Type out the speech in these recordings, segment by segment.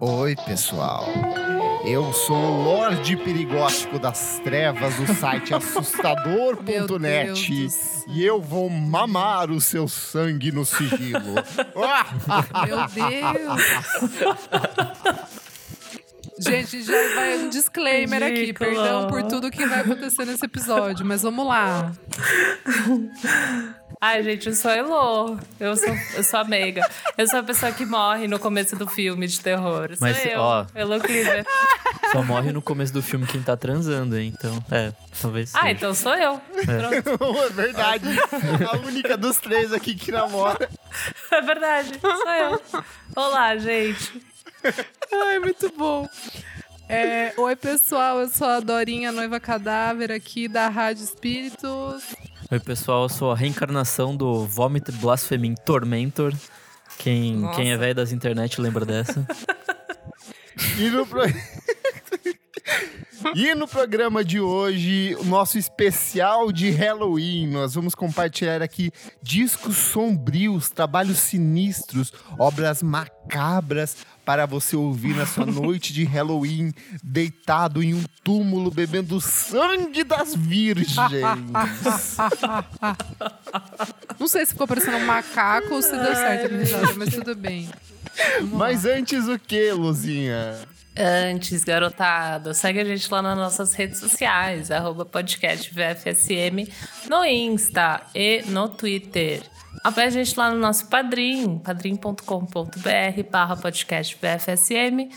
Oi, pessoal. Eu sou o Lorde Perigótico das Trevas do site assustador.net e eu vou mamar o seu sangue no sigilo. Meu Deus! Gente, já vai um disclaimer aqui. Perdão por tudo que vai acontecer nesse episódio, mas vamos lá. Ai, gente, eu sou a Elo. Eu sou, eu sou a Meiga. Eu sou a pessoa que morre no começo do filme de terror. Sou Mas, eu, ó. Elo Cleaver. Só morre no começo do filme quem tá transando, hein? Então, é, talvez. Ah, seja. então sou eu. Pronto. é verdade. A única dos três aqui que namora. É verdade, sou eu. Olá, gente. Ai, muito bom. É, Oi, pessoal. Eu sou a Dorinha, noiva cadáver aqui da Rádio Espíritos. Oi, pessoal, eu sou a reencarnação do Vomit Blaspheming Tormentor. Quem, Nossa. quem é velho das internet lembra dessa. E no, pro- e no programa de hoje, o nosso especial de Halloween, nós vamos compartilhar aqui discos sombrios, trabalhos sinistros, obras macabras para você ouvir na sua noite de Halloween, deitado em um túmulo bebendo sangue das virgens. Não sei se ficou parecendo um macaco ou se deu certo a minha risada, mas tudo bem. Mas antes o que, Luzinha? Antes, garotada, segue a gente lá nas nossas redes sociais, arroba podcast VFSM, no Insta e no Twitter. Apoie a gente lá no nosso Padrim, padrim.com.br barra podcast VFSM.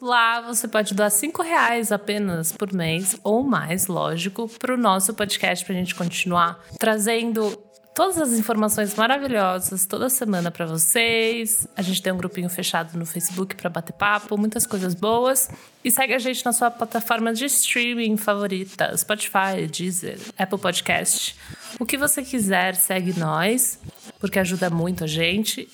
Lá você pode doar cinco reais apenas por mês, ou mais, lógico, para o nosso podcast, para a gente continuar trazendo todas as informações maravilhosas toda semana para vocês. A gente tem um grupinho fechado no Facebook para bater papo, muitas coisas boas. E segue a gente na sua plataforma de streaming favorita, Spotify, Deezer, Apple Podcast. O que você quiser, segue nós, porque ajuda muito a gente.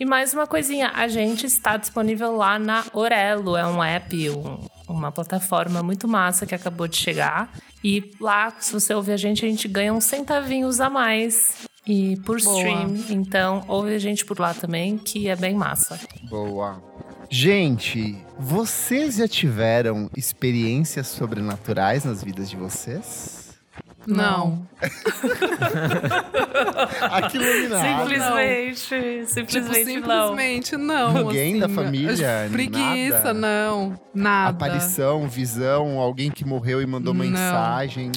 E mais uma coisinha, a gente está disponível lá na Orelo, é um app, um- uma plataforma muito massa que acabou de chegar. E lá, se você ouvir a gente, a gente ganha uns centavinhos a mais. E por Boa. stream, então ouve a gente por lá também, que é bem massa. Boa. Gente, vocês já tiveram experiências sobrenaturais nas vidas de vocês? Não. Aquilo iluminado. Simplesmente, Tipo, simplesmente não. simplesmente não. Ninguém da assim, família, Preguiça, nada? não. Nada. Aparição, visão, alguém que morreu e mandou Não. mensagem.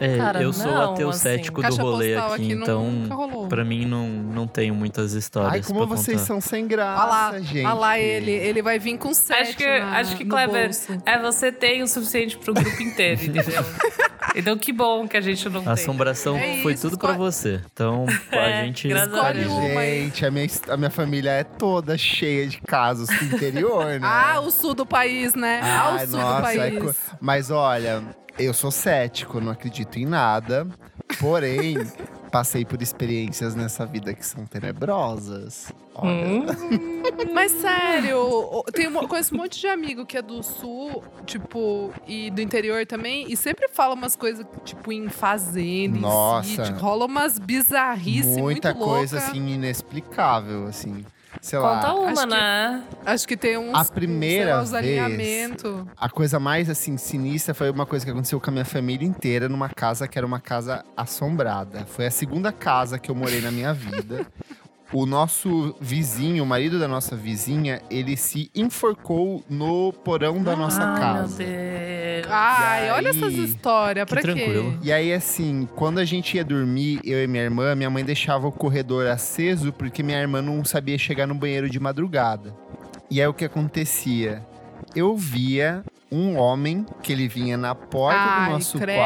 É, Cara, eu sou não, ateu assim. cético do rolê aqui, aqui então pra mim não, não tenho muitas histórias Ai, como pra vocês contar. são sem graça, Olha lá, gente. olha lá ele. Ele vai vir com sete Acho que, na- acho que no Kleber, bolso. é você tem o suficiente pro grupo inteiro, entendeu? então que bom que a gente não A tem. assombração É foi isso, tudo pra escolhe- você. Então, É, a gente Escolhe uma. Gente, a minha, a minha família é toda cheia de casos do interior, né? Ah, o sul do país, né? Ah, o sul do nossa, país. é co- Mas olha, eu sou cético, não acredito em nada. Porém, passei por experiências nessa vida que são tenebrosas. Olha, Hum, Mas sério, tem uma, conheço um monte de amigo que é do sul, tipo, e do interior também, e sempre fala umas coisas, tipo, em fazenda, Nossa. em sítio. Rola umas bizarrices muita muito coisa louca. assim inexplicável, assim. Sei conta lá. uma, acho que- né? Acho que tem uns, A primeira sei lá, uns vez- alinhamentos. A coisa mais assim sinistra foi uma coisa que aconteceu com a minha família inteira numa casa que era uma casa assombrada. Foi a segunda casa que eu morei na minha vida. O nosso vizinho, o marido da nossa vizinha, ele se enforcou no porão da nossa Ai, casa. meu Deus. Ai, E olha aí- essas histórias, Que pra quê? tranquilo. E aí, assim, quando a gente ia dormir, eu e minha irmã, minha mãe deixava o corredor aceso porque minha irmã não sabia chegar no banheiro de madrugada. E aí, o que acontecia? Eu via um homem que ele vinha na porta Ai, do nosso credo.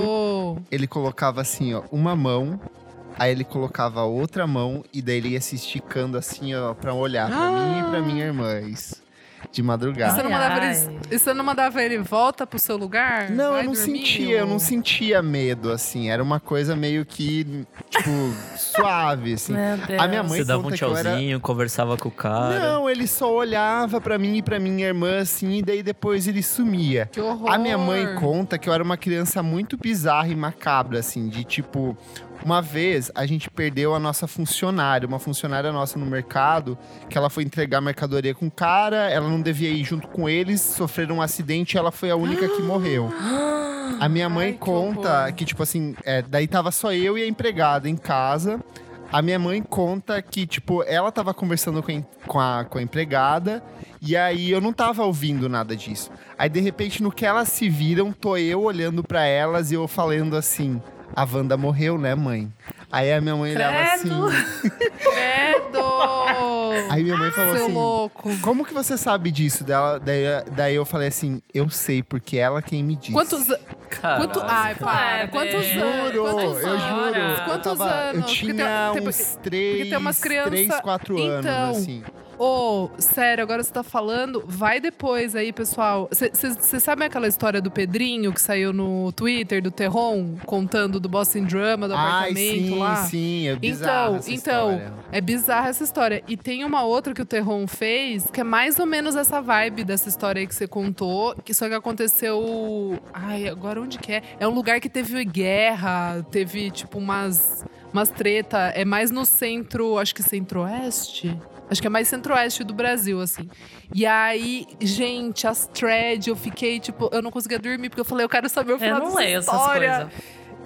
quarto, ele colocava assim, ó, uma mão, aí ele colocava a outra mão e daí ele ia se esticando assim, ó, pra olhar pra mim e pra Ah. minha irmã. Isso. de madrugada. você, não mandava ele, e você não mandava ele volta pro seu lugar? Não, Vai eu não dormir, sentia, eu não ou- sentia medo, assim. Era uma coisa meio que, tipo, suave, assim. A minha mãe Você dava um eu era- tchauzinho, conversava com o cara. Não, ele só olhava pra mim e pra minha irmã, assim, e daí depois ele sumia. Que horror. A minha mãe conta que eu era uma criança muito bizarra e macabra, assim, de tipo. Uma vez a gente perdeu a nossa funcionária, uma funcionária nossa no mercado, que ela foi entregar mercadoria com o cara, ela não devia ir junto com eles, sofreram um acidente e ela foi a única que morreu. A minha mãe Ai, que conta que, tipo assim, é, daí tava só eu e a empregada em casa. A minha mãe conta que, tipo, ela tava conversando com a, com a, com a empregada e aí eu não tava ouvindo nada disso. Aí, de repente, no que elas se viram, tô eu olhando pra elas e eu falando assim: a Wanda morreu, né, mãe? Aí a minha mãe olhava assim. Credo. Credo! Aí minha mãe falou Seu assim: louco. Como que você sabe disso? Dela, daí, daí eu falei assim: eu sei, porque ela quem me disse. Quantos, Caralho. quanto, ai, para. Quantos anos? Juro, Quantos eu anos? juro. Eu, Quantos tava, eu anos? Porque tinha tem- tem- uns três, tem umas criança- três, quatro anos, Então, assim. Ô, sério, agora você tá falando, vai depois aí, pessoal. Você sabe aquela história do Pedrinho que saiu no Twitter, do Terron, contando do Boston Drama, do Ai, apartamento sim, lá? sim, é bizarro Então, então, história. é bizarra essa história. E tem uma outra que o Terron fez, que é mais ou menos essa vibe dessa história aí que você contou, que só que aconteceu. Ai, agora onde que é? É um lugar que teve guerra, teve tipo umas, umas treta. É mais no centro, acho que centro-oeste. Acho que é mais centro-oeste do Brasil, assim. E aí, gente, as threads, eu fiquei, tipo, eu não conseguia dormir, porque eu falei, eu quero saber o Eu final não dessa leio essas história. coisas.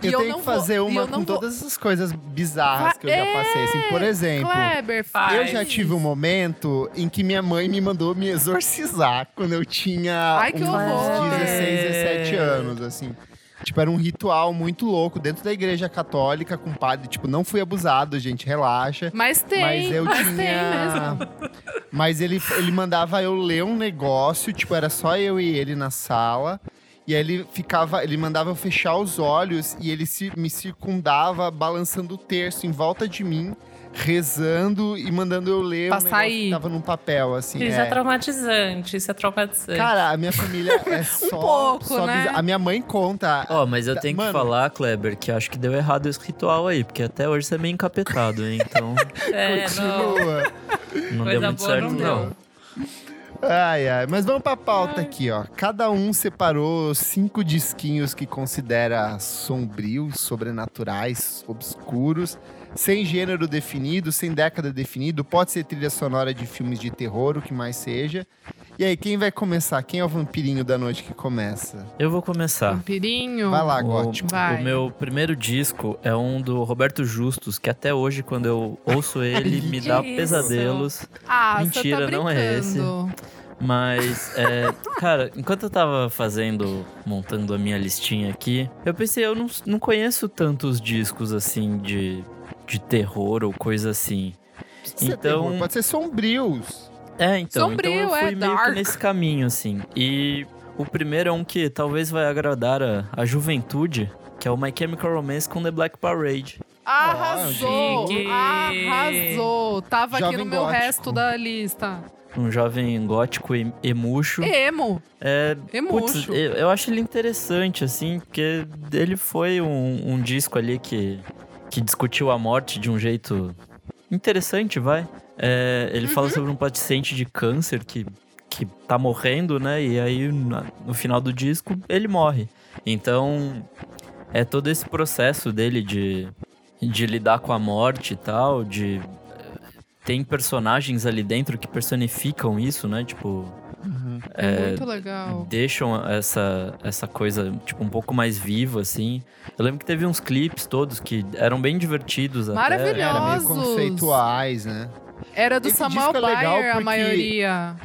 E Eu tenho não que vou- fazer e uma eu não com vou- todas as coisas bizarras que eu já É, passei. Assim, por exemplo, Kleber, eu já tive um momento em que minha mãe me mandou me exorcizar quando eu tinha Ai, que uns horror. 16, 17 anos, assim. Tipo, era um ritual muito louco dentro da igreja católica com padre. Tipo, não fui abusado, gente, relaxa. Mas tem, Mas eu mas tinha. tem mesmo. Mas ele, ele mandava eu ler um negócio, tipo, era só eu e ele na sala. E aí ele ficava, ele mandava eu fechar os olhos e ele se, me circundava balançando o terço em volta de mim, rezando e mandando eu ler um sair. que tava num papel, assim. Isso é. é traumatizante, isso é traumatizante. Cara, a minha família é só. pouco, só né? A minha mãe conta. Ó, mas eu tenho Mano. que falar, Kleber, que acho que deu errado esse ritual aí, porque até hoje você é meio encapetado, hein? Então é, não. Continua. não Coisa deu muito boa certo, não não. deu. Ai, ai. Mas vamos pra pauta aqui, ó. Cada um separou cinco disquinhos que considera sombrios, sobrenaturais, obscuros, sem gênero definido, sem década definido. Pode ser trilha sonora de filmes de terror, o que mais seja. E aí, quem vai começar? Quem é o vampirinho da noite que começa? Eu vou começar. Vampirinho. Vai lá, O, gótico. Vai. o meu primeiro disco é um do Roberto Justus, que até hoje, quando eu ouço ele, me dá isso? pesadelos. Ah, Mentira, você tá não é esse. Mas, é, cara, enquanto eu tava fazendo, montando a minha listinha aqui, eu pensei, eu não, não conheço tantos discos assim de, de terror ou coisa assim. Pode ser então- terror, Pode ser sombrios. É, então, Sombrio, então eu é fui meio dark. que nesse caminho, assim. E o primeiro é um que talvez vai agradar a, a juventude, que é o My Chemical Romance com The Black Parade. Arrasou! Chique. Arrasou! Tava aqui Jovem no meu gótico. resto da lista. Um jovem gótico e emuxo. Emo. É, putz, Emuxo. eu, eu acho ele interessante, assim, porque ele foi um, um disco ali que, que discutiu a morte de um jeito interessante, vai. É, ele Uhum. fala sobre um paciente de câncer que, que tá morrendo, né? E aí, na- no final do disco, ele morre. Então, é todo esse processo dele de, de lidar com a morte e tal, de... Tem personagens ali dentro que personificam isso, né? Tipo, É muito legal. deixam essa, essa coisa, tipo, um pouco mais viva, assim. Eu lembro que teve uns clipes todos que eram bem divertidos até. Maravilhoso. Era meio conceituais, né? Era do Esse Samuel é legal Bayer, a maioria.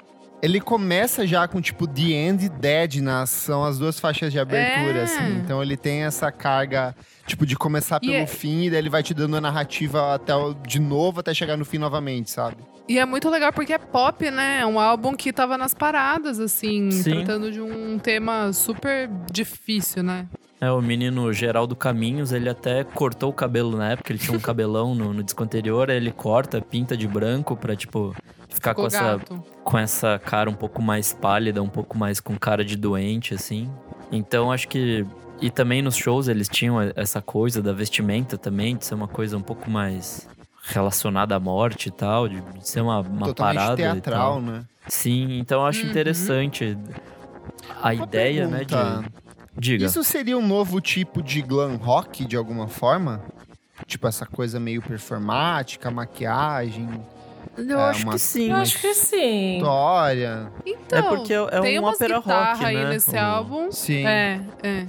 Ele começa já com, tipo, The End e Dead nas, são as duas faixas de abertura, É. assim. Então ele tem essa carga, tipo, de começar E pelo é- fim, e daí ele vai te dando a narrativa até o- de novo, até chegar no fim novamente, sabe? E é muito legal porque é pop, né? É um álbum que tava nas paradas, assim, Sim. tratando de um tema super difícil, né? É, o menino Geraldo Caminhos, ele até cortou o cabelo na época, ele tinha um cabelão no, no disco anterior, aí ele corta, pinta de branco pra, tipo, ficar com essa, com essa cara um pouco mais pálida, um pouco mais com cara de doente, assim. Então acho que. E também nos shows eles tinham essa coisa da vestimenta também, de ser uma coisa um pouco mais relacionada à morte e tal, de ser uma, uma Totalmente parada. e teatral, tal. né? Sim, então eu acho Uhum. interessante a Uma ideia, né, pergunta. de. Diga. Isso seria um novo tipo de glam rock, de alguma forma? Tipo, essa coisa meio performática, maquiagem, Eu é, acho uma- que sim. Eu acho que sim. história. Então, É porque é tem um umas ópera rock, aí né? nesse O- álbum. Sim. É, é.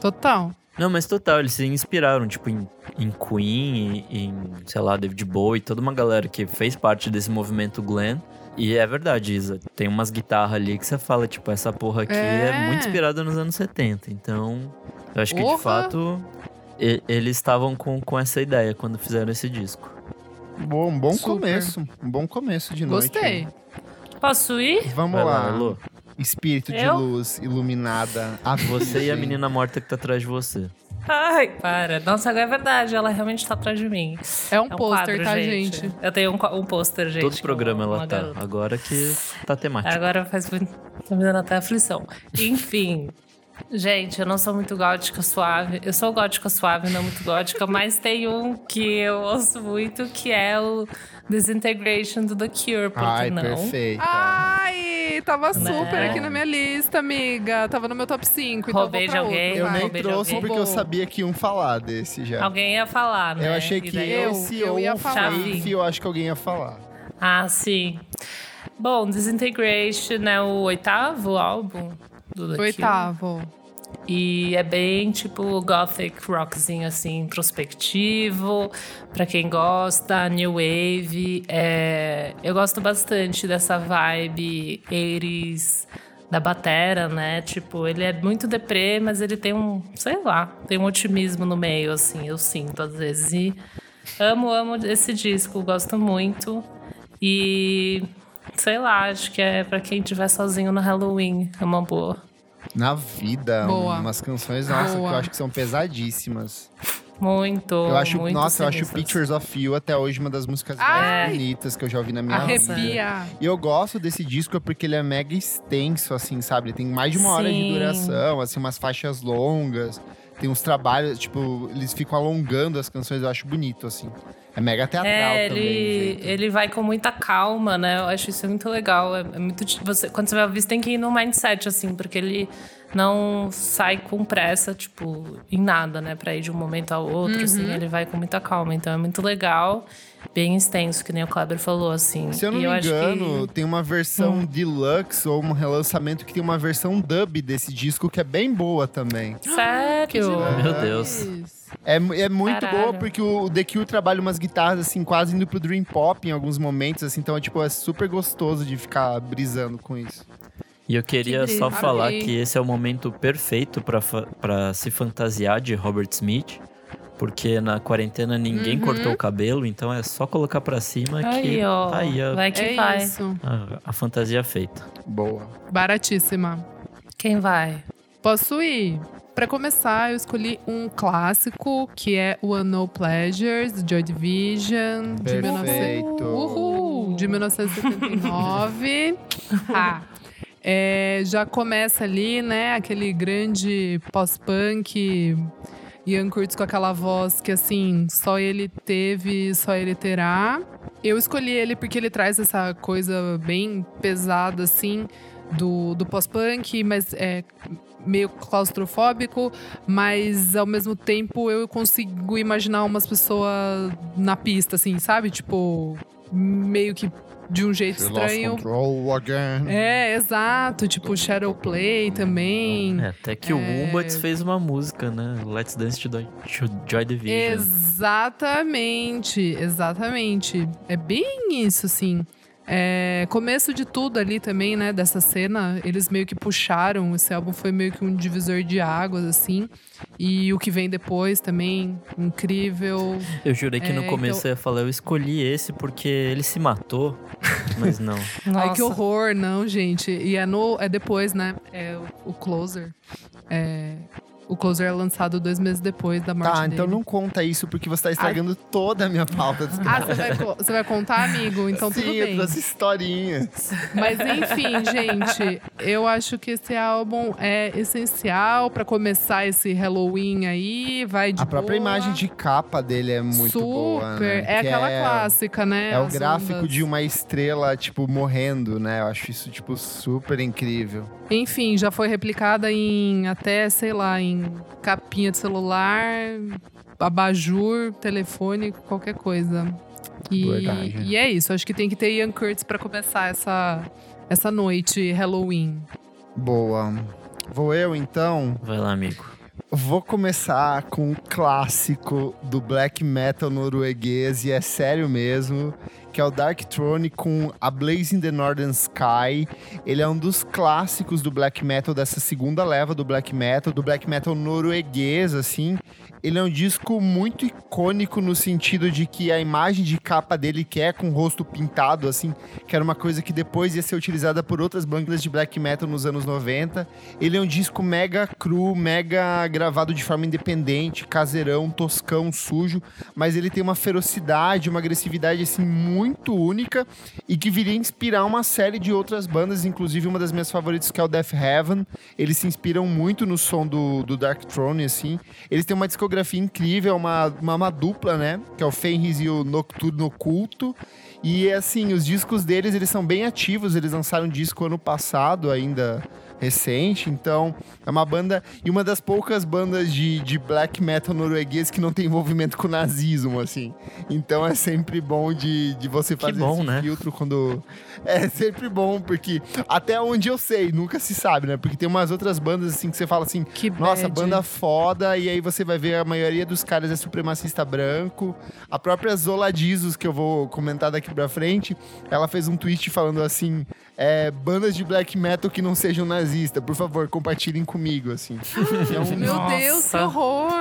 Total. Não, mas total, eles se inspiraram, tipo, em, em Queen, e em, sei lá, David Bowie, toda uma galera que fez parte desse movimento glam. E é verdade, Isa, tem umas guitarras ali que você fala, tipo, essa porra aqui é, É. muito inspirada nos anos 70. Então, eu acho que de fato e- eles estavam com, com essa ideia quando fizeram esse disco. Bom, um bom Super. começo. Um bom começo de noite. Gostei. Posso ir? Vamos Vai lá. lá. Espírito de Eu? luz iluminada. A Você e a menina morta que tá atrás de você. Ai, para. Nossa, agora é verdade. Ela realmente tá atrás de mim. É um É um pôster, quadro, tá, gente? Eu tenho um, um pôster, gente. Todo programa uma ela tá. garota. Agora que tá temático. Agora faz muito. Tá me dando até aflição. Enfim. Gente, eu não sou muito gótica suave. Eu sou gótica suave, não muito gótica, mas tem um que eu ouço muito, que é o Disintegration do The Cure, por que Ai, não? perfeita. Ai, tava super Né? aqui na minha lista, amiga. Tava no meu top 5, então Roubei de alguém, outro, eu vai. nem roubei trouxe alguém. porque eu sabia que iam falar desse já. Alguém ia falar, né? Eu achei que eu- esse eu ou ia falar. Faith, eu acho que alguém ia falar. Ah, sim. Bom, Disintegration é o oitavo álbum do The. Oitavo. E é bem tipo gothic rockzinho assim, introspectivo, pra quem gosta, new wave. É... Eu gosto bastante dessa vibe 80s da batera, né? Tipo, ele é muito deprê, mas ele tem um, sei lá, tem um otimismo no meio assim, eu sinto às vezes. E amo, amo esse disco, gosto muito. E sei lá, acho que é pra quem estiver sozinho no Halloween, é uma boa. Na vida, Boa. umas canções, nossa, que eu Boa. acho que são pesadíssimas. Muito. eu acho, muito nossa, eu acho. Pictures of You até hoje uma das músicas Ai! mais bonitas que eu já ouvi na minha vida. Arrepia. E eu gosto desse disco porque ele é mega extenso, assim, sabe? Ele tem mais de uma hora de Sim. duração, assim, umas faixas longas. Tem uns trabalhos, tipo, eles ficam alongando as canções, eu acho bonito, assim. É mega teatral É, também. ele, jeito. ele vai com muita calma, né? Eu acho isso muito legal. É, é muito, você, quando você vai ouvir, você tem que ir no mindset, assim, porque ele não sai com pressa, tipo, em nada, né? Pra ir de um momento ao outro, assim, ele vai com muita calma. Então é muito legal, bem extenso, que nem o Kleber falou, assim. Se eu não E me acho engano, que- tem uma versão Hum. deluxe ou um relançamento que tem uma versão dub desse disco que é bem boa também. Sério? Meu Deus. É, é muito Caralho. boa porque o The Cure trabalha umas guitarras assim, quase indo pro Dream Pop em alguns momentos, assim, então é, tipo, é super gostoso de ficar brisando com isso. E eu queria Que só falar que esse é o momento perfeito pra se fantasiar de Robert Smith. Porque na quarentena ninguém Uhum. cortou o cabelo, então é só colocar pra cima que Aí, ó. tá aí a, Vai que É vai. isso. a- a fantasia feita. Boa. Baratíssima. Quem vai? Posso ir? Pra começar, eu escolhi um clássico, que é o Unknown Pleasures, Joy Division, de 19... Perfeito. Uhul, de 1979. ah, é, já começa ali, né, aquele grande pós-punk, Ian Curtis com aquela voz que, assim, só ele teve, só ele terá. Eu escolhi ele porque ele traz essa coisa bem pesada, assim, do, do pós-punk, mas é meio claustrofóbico, mas ao mesmo tempo eu consigo imaginar umas pessoas na pista, assim, sabe? Tipo, meio que de um jeito She lost estranho. control again. É, exato. Tipo, Shadow Play também. É, até que É. o Umbats fez uma música, né? Let's Dance to, Joy- to Joy Division. Exatamente, exatamente. É bem isso, assim. É, começo de tudo ali também, né? Dessa cena, eles meio que puxaram. Esse álbum foi meio que um divisor de águas, assim. E o que vem depois também, incrível. Eu jurei que no É, começo então- eu ia falar, eu escolhi esse porque ele se matou, mas não. Ai, que horror, não, gente. E é, no, é depois, né? É o, o Closer. É, O Closer é lançado dois meses depois da morte Tá, dele. então não conta isso, porque você tá estragando toda a minha pauta. Ah, você vai, você vai contar, amigo? Então Sim, tudo bem. trouxe historinhas. Mas enfim, gente, eu acho que esse álbum é essencial pra começar esse Halloween aí. Vai de A própria boa. imagem de capa dele é muito Super. boa, né? É Que aquela é- clássica, né? É o As gráfico ondas. de uma estrela, tipo, morrendo, né? Eu acho isso, tipo, super incrível. Enfim, já foi replicada em até, sei lá, em capinha de celular, abajur, telefone, qualquer coisa. E, Verdade. e é isso. Acho que tem que ter Ian Curtis pra começar essa, essa noite Halloween. Boa. Vou eu, então. Vai lá, amigo. Vou começar com um clássico do black metal norueguês, e é sério mesmo, que é o Dark Throne com A Blaze in the Northern Sky. Ele é um dos clássicos do black metal, dessa segunda leva do black metal, do black metal norueguês, assim. Ele é um disco muito icônico no sentido de que a imagem de capa dele, que é com o rosto pintado, assim, que era uma coisa que depois ia ser utilizada por outras bandas de black metal nos anos 90. Ele é um disco mega cru, mega gravado de forma independente, caseirão, toscão, sujo, mas ele tem uma ferocidade, uma agressividade assim muito única e que viria inspirar uma série de outras bandas, inclusive uma das minhas favoritas que é o Death Heaven. Eles se inspiram muito no som do, do Dark Throne, assim. Eles têm uma discografia incrível, uma, uma, uma dupla, né? Que é o Fenris e o Nocturno Oculto. E assim, os discos deles, eles são bem ativos. Eles lançaram um disco ano passado, ainda recente. Então, é uma banda. E uma das poucas bandas de, de black metal norueguês que não tem envolvimento com nazismo, assim. Então é sempre bom de, de você fazer bom, esse né? filtro quando. É sempre bom, porque até onde eu sei, nunca se sabe, né? Porque tem umas outras bandas assim que você fala assim, Que nossa, bad. banda foda, e aí você vai ver a maioria dos caras é supremacista branco. A própria Zola Dizos, que eu vou comentar daqui pra frente, ela fez um tweet falando assim: é, bandas de black metal que não sejam nazistas, por favor, compartilhem comigo, assim. É um- Meu Nossa. Deus, que horror!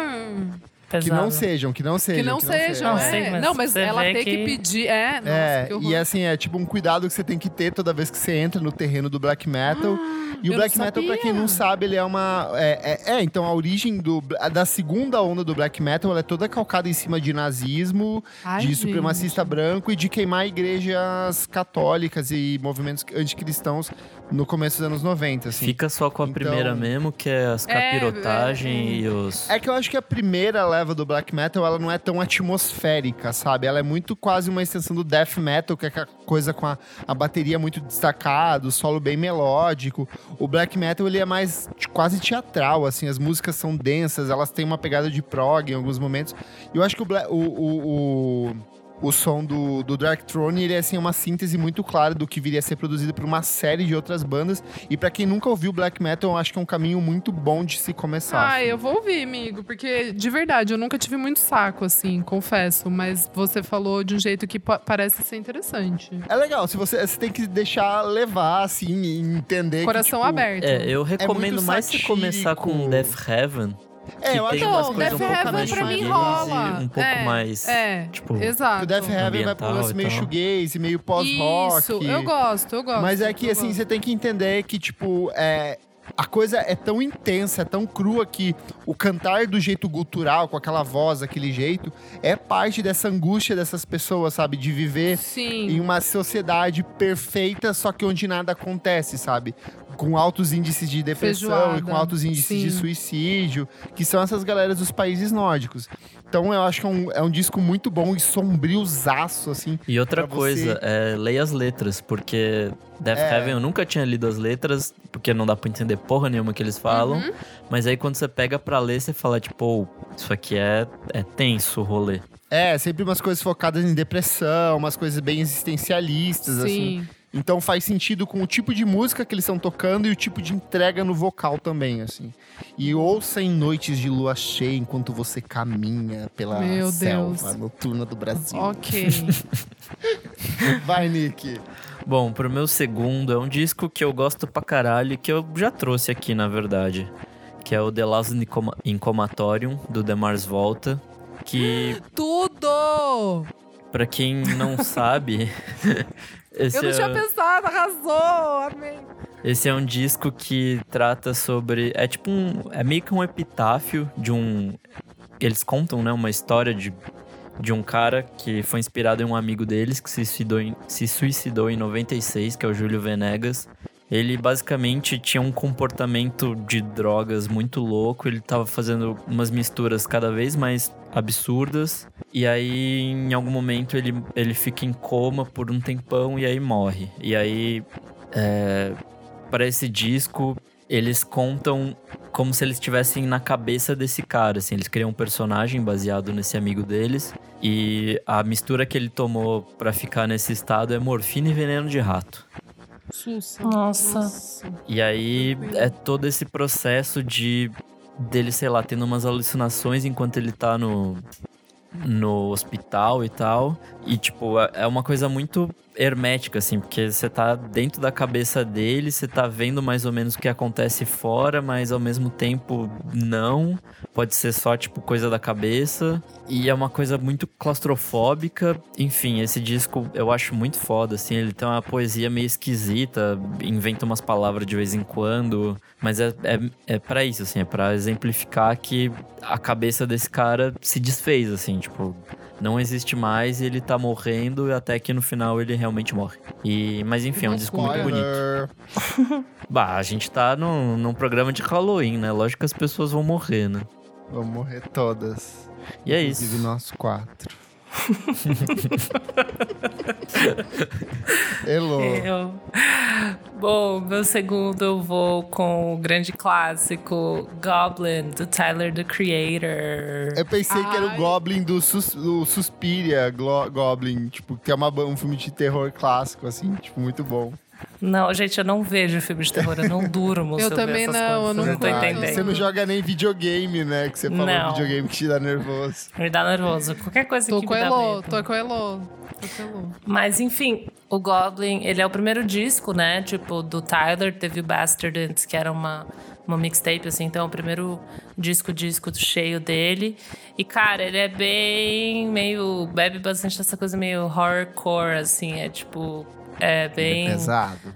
Que não sejam, que não sejam. Que não sejam, Não, é. sim, mas não, mas ela tem que... que- pedir. É, nossa, É, que e assim, é tipo um cuidado que você tem que ter toda vez que você entra no terreno do black metal. e o eu black não metal, pra quem não sabe, ele é uma. É, é- é, então a origem do, da segunda onda do black metal ela é toda calcada em cima de nazismo, Ai, de gente. supremacista branco e de queimar igrejas católicas e movimentos anticristãos no começo dos anos 90, assim. Fica só com a Então- primeira mesmo, que é as É, capirotagens é, e os. É que eu acho que a primeira leva do black metal, ela não é tão atmosférica, sabe? Ela é muito quase uma extensão do death metal, que é aquela coisa com a, a bateria muito destacada, o solo bem melódico. O black metal, ele é mais quase teatral, assim. As músicas são densas, elas têm uma pegada de prog em alguns momentos. E eu acho que o, bla- o, o, o, o som do, do Dark Throne, ele é assim, uma síntese muito clara do que viria a ser produzido por uma série de outras bandas. E pra quem nunca ouviu black metal, eu acho que é um caminho muito bom de se começar. Ah, assim. eu vou ouvir, amigo, porque de verdade, eu nunca tive muito saco, assim, confesso. Mas você falou de um jeito que pa- parece ser interessante. É legal, se você, você tem que deixar levar, assim, e entender Coração que, tipo, aberto. É, eu recomendo muito mais se começar com. Death Heaven. É, que eu acho Então, coisas Death um Heaven pra mim rola. e um pouco é, mais, É, tipo, exato. O Death Heaven vai pro lance meio shoegaze, meio pós-rock. Isso, eu gosto, eu gosto. Mas é que, assim, gosto. você tem que entender que, tipo, é... A coisa é tão intensa, é tão crua que o cantar do jeito gutural, com aquela voz, aquele jeito, é parte dessa angústia dessas pessoas, sabe? De viver Sim. em uma sociedade perfeita, só que onde nada acontece, sabe? Com altos índices de depressão Feijoada, e com altos índices de sim. suicídio, que são essas galeras dos países nórdicos. Então eu acho que é um, é um disco muito bom e sombriozaço, assim. E outra coisa, você- é, leia as letras, porque Death É. Heaven eu nunca tinha lido as letras, porque não dá pra entender porra nenhuma que eles falam. Uhum. Mas aí quando você pega pra ler, você fala, tipo, "Oh, isso aqui é, é tenso o rolê. É, sempre umas coisas focadas em depressão, umas coisas bem existencialistas, assim. Então faz sentido com o tipo de música que eles estão tocando e o tipo de entrega no vocal também, assim. E ouça em noites de lua cheia enquanto você caminha pela Meu selva Deus. noturna do Brasil. Ok. Vai, Nick. Bom, pro meu segundo, é um disco que eu gosto pra caralho, e que eu já trouxe aqui, na verdade. Que é o The Last Incoma- Incomatorium, do The Mars Volta. Que, Tudo! pra quem não sabe... esse Eu não é- tinha pensado, arrasou! Amém. Esse é um disco que trata sobre. É tipo um. É meio que um epitáfio de um. Eles contam, né? Uma história de, de um cara que foi inspirado em um amigo deles que se suicidou em, se suicidou em 96, que é o Júlio Venegas. Ele basicamente tinha um comportamento de drogas muito louco. Ele tava fazendo umas misturas cada vez mais absurdas. E aí, em algum momento, ele, ele fica em coma por um tempão e aí morre. E aí, é, para esse disco, eles contam como se eles estivessem na cabeça desse cara, assim, eles criam um personagem baseado nesse amigo deles e a mistura que ele tomou para ficar nesse estado é morfina e veneno de rato. Sussa. Nossa. E aí é todo esse processo de dele, sei lá, tendo umas alucinações enquanto ele tá no no hospital e tal. E, tipo, é é uma coisa muito hermética, assim, porque você tá dentro da cabeça dele, você tá vendo mais ou menos o que acontece fora, mas ao mesmo tempo não. Pode ser só, tipo, coisa da cabeça. E é uma coisa muito claustrofóbica. Enfim, esse disco eu acho muito foda, assim. Ele tem uma poesia meio esquisita, inventa umas palavras de vez em quando. Mas é, é, é para isso, assim, é pra exemplificar que a cabeça desse cara se desfez, assim, tipo não existe mais e ele tá morrendo até que no final ele realmente morre. E, mas enfim, é um disco muito bonito. Bah, a gente tá num, num programa de Halloween, né? Lógico que as pessoas vão morrer, né? Vão morrer todas. E é Inclusive isso. nós quatro. Elô. Eu. Bom, meu segundo eu vou com o grande clássico Goblin, do Tyler the Creator. Eu pensei que era o Ai. Goblin do, Sus, do Suspiria, Glo- Goblin, tipo, que é uma, um filme de terror clássico, assim, tipo, muito bom. Não, gente, eu não vejo filme de terror, eu não durmo. Eu também não, eu coisas, não Vocês não tô entendendo. Você não joga nem videogame, né? Que você falou Não. videogame que te dá nervoso. Me dá nervoso. Qualquer coisa Tô que com me dá Elô, medo. tô com Elô. Tô com Elô. Mas enfim, o Goblin, ele é o primeiro disco, né? Tipo, do Tyler. Teve o Bastard antes, que era uma, uma mixtape, assim. Então, é o primeiro disco, disco cheio dele. E, cara, ele é bem meio... Bebe bastante dessa coisa meio horrorcore, assim. É tipo... É bem... É pesado.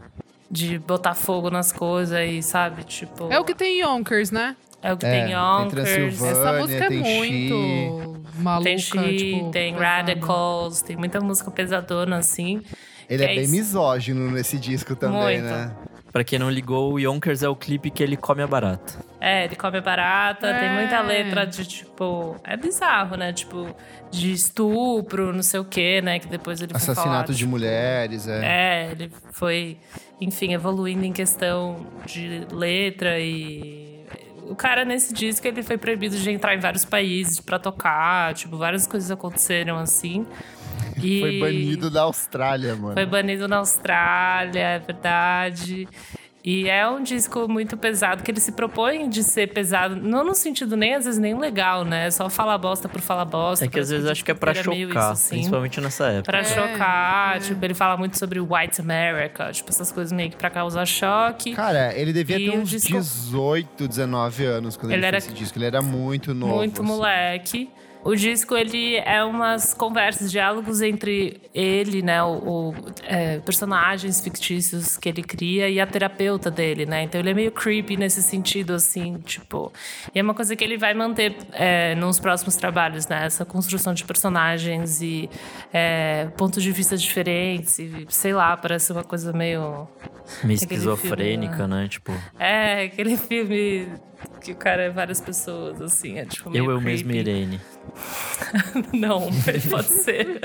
de botar fogo nas coisas e, sabe? Tipo... É o que tem Yonkers, né? é o que É, tem tem Yonkers. Transilvânia. Essa música é tem muito maluca, Tem She, tipo, tem pesada. Radicals, tem muita música pesadona, assim. Ele é, É bem isso. misógino nesse disco também, Muito. né? Pra quem não ligou, o Yonkers é o clipe que ele come a barata. É, ele come barata, tem muita É. letra de, tipo... É bizarro, né? Tipo, de estupro, não sei o quê, né? Que depois ele falar, Assassinato de tipo, mulheres, é. É, ele foi, enfim, evoluindo em questão de letra e... O cara, nesse disco, ele foi proibido de entrar em vários países pra tocar. Tipo, várias coisas aconteceram, assim. E... Foi banido da Austrália, mano. Foi banido na Austrália, é verdade. E é um disco muito pesado, que ele se propõe de ser pesado, não no sentido nem, às vezes, nem legal, né? Só falar bosta por falar bosta. É que às vezes acho que é disco pra chocar, isso, assim. principalmente nessa época. Pra É, chocar, é. tipo, ele fala muito sobre White America, tipo, essas coisas meio que pra causar choque. Cara, ele devia E ter uns disco- 18, 19 anos quando ele, Ele era fez esse disco. Ele era muito novo. muito assim. moleque. O disco, ele é umas conversas, diálogos entre ele, né, o, o, é, personagens fictícios que ele cria e a terapeuta dele, né? Então ele é meio creepy nesse sentido, assim, tipo... E é uma coisa que ele vai manter é, nos próximos trabalhos, né? Essa construção de personagens e é, pontos de vista diferentes e, sei lá, parece uma coisa meio... Meio esquizofrênica, filme, né? Tipo, É, aquele filme que o cara é várias pessoas, assim, é tipo meio eu, eu mesmo. Irene. Não, pode ser.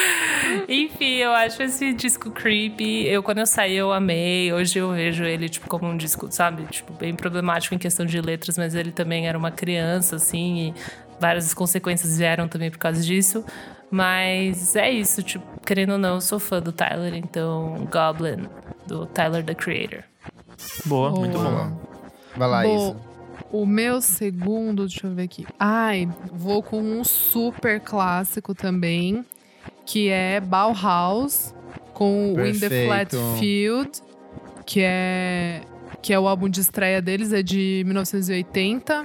Enfim, eu acho esse disco creepy. Eu, quando eu saí, eu amei. Hoje eu vejo ele, tipo, como um disco, sabe? Tipo, bem problemático em questão de letras, mas ele também era uma criança, assim, e várias consequências vieram também por causa disso. Mas é isso, tipo, querendo ou não, eu sou fã do Tyler, então Goblin, do Tyler the Creator. Boa, muito Boa. bom. Vai lá, Bom, Isa. O meu segundo, deixa eu ver aqui. Ai, vou com um super clássico também, que é Bauhaus, com o In the. Flat Field, que é, que é o álbum de estreia deles, é de 1980.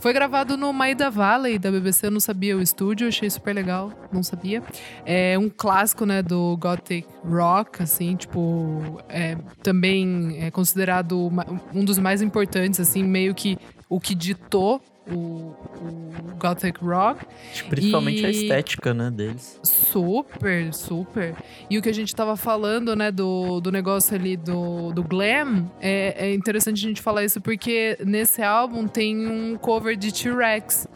Foi gravado no Maida Valley da BBC, eu não sabia o estúdio, achei super legal, não sabia. É um clássico, né, do Gothic Rock, assim, tipo, é, também é considerado uma- um dos mais importantes, assim, meio que o que ditou o, o Gothic Rock. Principalmente a E- estética, né, deles. Super, super. E o que a gente tava falando, né, do, do negócio ali do, do glam, é, é interessante a gente falar isso porque nesse álbum tem um cover de T-Rex,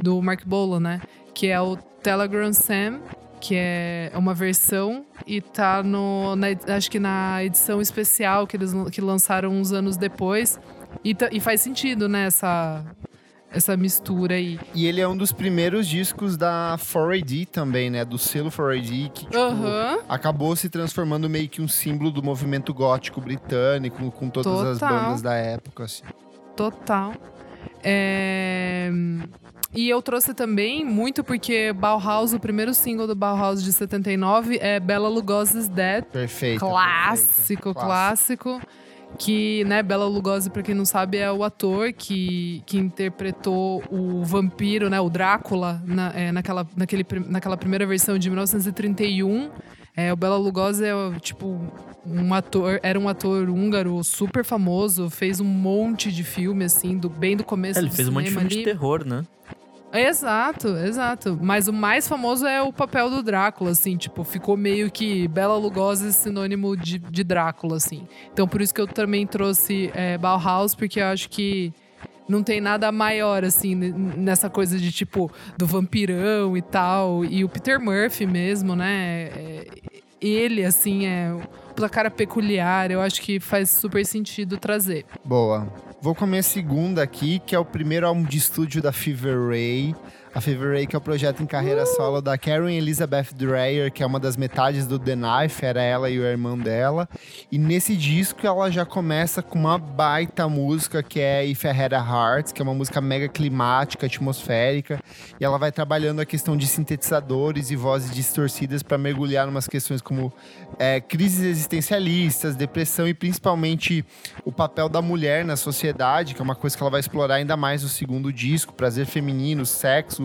do Mark Bolan, né? Que é o Telegram Sam, que é uma versão e tá no, na acho que na edição especial que eles que lançaram uns anos depois. E, e faz sentido, né, essa, essa mistura aí. E ele é um dos primeiros discos da 4AD também, né? Do selo 4AD, que tipo, Aham. acabou se transformando meio que um símbolo do movimento gótico britânico, com todas as Total. bandas da época, assim. Total. É, E eu trouxe também muito porque Bauhaus, o primeiro single do Bauhaus de 79 é Bela Lugosi's Dead. Perfeito. Clássico, clássico. Que, né, Bela Lugosi, pra quem não sabe, é o ator que, que interpretou o vampiro, né, o Drácula, na, é, naquela, naquele, naquela primeira versão de 1931. É, o Bela Lugosi é, tipo, um ator, era um ator húngaro super famoso, fez um monte de filme, assim, do, bem do começo É, ele fez um monte de filme de ali. terror, né? Exato, exato. Mas o mais famoso é o papel do Drácula, assim, tipo, ficou meio que Bela Lugosi sinônimo de, de Drácula, assim. Então por isso que eu também trouxe é, Bauhaus, porque eu acho que não tem nada maior, assim, nessa coisa de, tipo, do vampirão e tal. E o Peter Murphy mesmo, né? É, ele, assim, é uma cara peculiar. Eu acho que faz super sentido trazer. Boa. Vou com a minha segunda aqui, que é o primeiro álbum de estúdio da Fever Ray. A Fever Ray, que é o projeto em carreira solo da Karen Elizabeth Dreyer, que é uma das metades do The Knife, era ela e o irmão dela. E nesse disco ela já começa com uma baita música que é If I Had a Heart, que é uma música mega climática, atmosférica. E ela vai trabalhando a questão de sintetizadores e vozes distorcidas para mergulhar em umas questões como é, crises existencialistas, depressão e principalmente o papel da mulher na sociedade, que é uma coisa que ela vai explorar ainda mais no segundo disco, prazer feminino, sexo,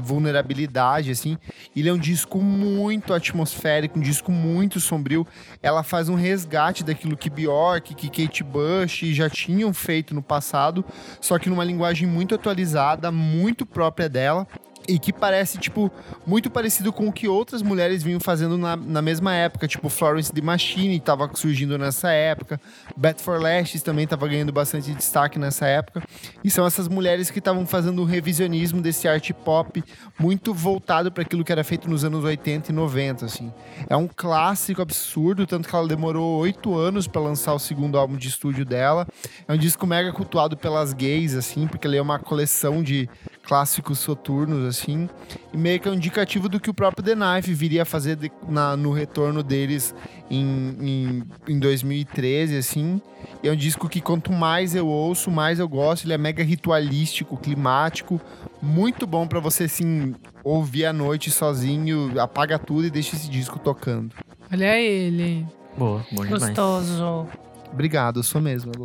vulnerabilidade, assim. Ele é um disco muito atmosférico, um disco muito sombrio. Ela faz um resgate daquilo que Bjork, que Kate Bush já tinham feito no passado, só que numa linguagem muito atualizada, muito própria dela. E que parece, tipo, muito parecido com o que outras mulheres vinham fazendo na, na mesma época. Tipo, Florence The Machine tava surgindo nessa época. Beth for Lashes também tava ganhando bastante destaque nessa época. E são essas mulheres que estavam fazendo um revisionismo desse art pop muito voltado para aquilo que era feito nos anos 80 e 90, assim. É um clássico absurdo, tanto que ela demorou oito anos para lançar o segundo álbum de estúdio dela. É um disco mega cultuado pelas gays, assim, porque ele é uma coleção de clássicos soturnos, assim. E meio que é um indicativo do que o próprio The Knife viria a fazer de- na- no retorno deles em, em, em 2013, assim. E é um disco que quanto mais eu ouço, mais eu gosto. Ele é mega ritualístico, climático. Muito bom pra você, assim, ouvir à noite sozinho, apaga tudo e deixa esse disco tocando. Olha ele. Boa, bom demais. Gostoso. Obrigado, eu sou mesmo.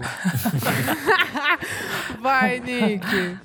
Vai, Nick.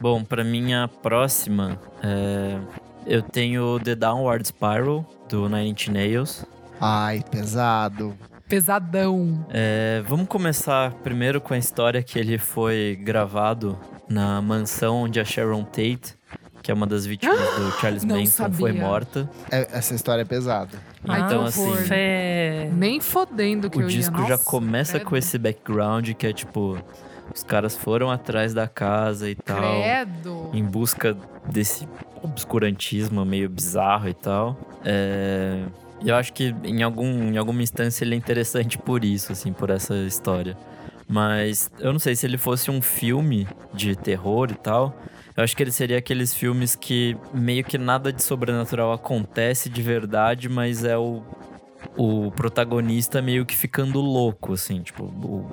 Bom, pra minha próxima, é, eu tenho The Downward Spiral, do Nine Inch Nails. Ai, pesado. Pesadão. É, vamos começar primeiro com a história que ele foi gravado na mansão onde a Sharon Tate, que é uma das vítimas do Charles Não Manson, foi sabia. morta. É- essa história é pesada. Ai, então, assim, Fé. Nem fodendo que o eu ia. disco já Nossa, começa credo. com esse background que é tipo: os caras foram atrás da casa e tal. Credo. em busca desse obscurantismo meio bizarro e tal. É, Eu acho que em, algum, em alguma instância ele é interessante por isso, assim, por essa história. Mas eu não sei se ele fosse um filme de terror e tal. Eu acho que ele seria aqueles filmes que meio que nada de sobrenatural acontece de verdade, mas é o, o protagonista meio que ficando louco, assim, tipo, o-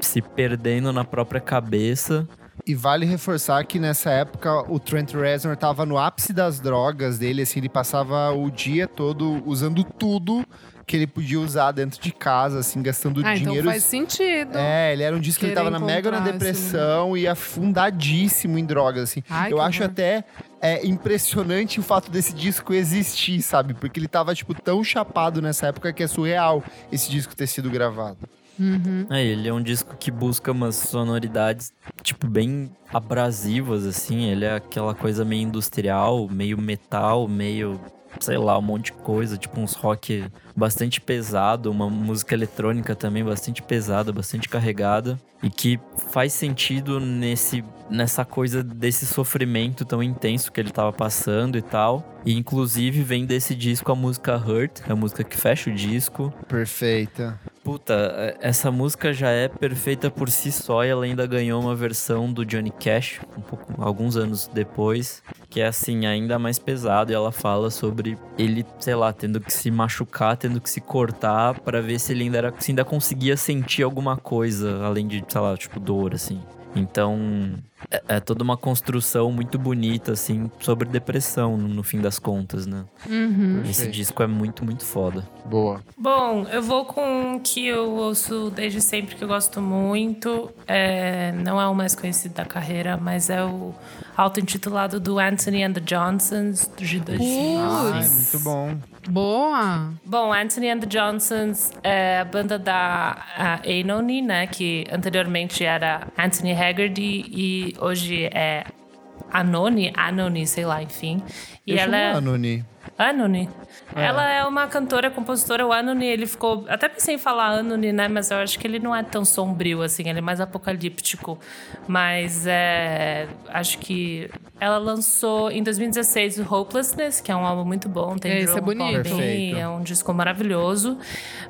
se perdendo na própria cabeça. E vale reforçar que nessa época o Trent Reznor tava no ápice das drogas dele, assim, ele passava o dia todo usando tudo que ele podia usar dentro de casa, assim, gastando Ah, então dinheiro. faz sentido. É, ele era um disco que ele tava na mega na esse depressão e afundadíssimo em drogas, assim. Ai, Eu acho horror. até é, impressionante o fato desse disco existir, sabe? Porque ele tava, tipo, tão chapado nessa época que é surreal esse disco ter sido gravado. Uhum. É, ele é um disco que busca umas sonoridades, tipo, bem abrasivas, assim. Ele é aquela coisa meio industrial, meio metal, meio, sei lá, um monte de coisa. Tipo, uns rock bastante pesado, uma música eletrônica também bastante pesada, bastante carregada. E que faz sentido nesse, nessa coisa desse sofrimento tão intenso que ele tava passando e tal. E inclusive vem desse disco a música Hurt, a música que fecha o disco. Perfeita. Puta, é- essa música já é perfeita por si só e ela ainda ganhou uma versão do Johnny Cash, um pouco, alguns anos depois, que é assim, ainda mais pesado e ela fala sobre ele, sei lá, tendo que se machucar, tendo que se cortar pra ver se ele ainda, era, se ainda conseguia sentir alguma coisa, além de, sei lá, tipo, dor, assim. Então, é, é toda uma construção muito bonita, assim, sobre depressão, no, no fim das contas, né? Uhum. Esse disco é muito, muito foda. Boa. Bom, eu vou com um que eu ouço desde sempre, que eu gosto muito. É, não é o mais conhecido da carreira, mas é o auto-intitulado do Anthony and the Johnsons, de 2000. Ai, Putz. muito bom. Boa. Bom, Anthony and the Johnsons é a banda da a Anony, né? Que anteriormente era Anthony Haggerty e hoje é Anony, Anony, sei lá, enfim. E Eu ela é... chamo Anony. Anony. Ela é uma cantora, compositora. O Anony, ele ficou. Até pensei em falar Anony, né? Mas eu acho que ele não é tão sombrio assim, ele é mais apocalíptico. Mas é. Acho que. Ela lançou em 2016 o Hopelessness, que é um álbum muito bom. Tem Esse é bonito. pop. É um disco maravilhoso.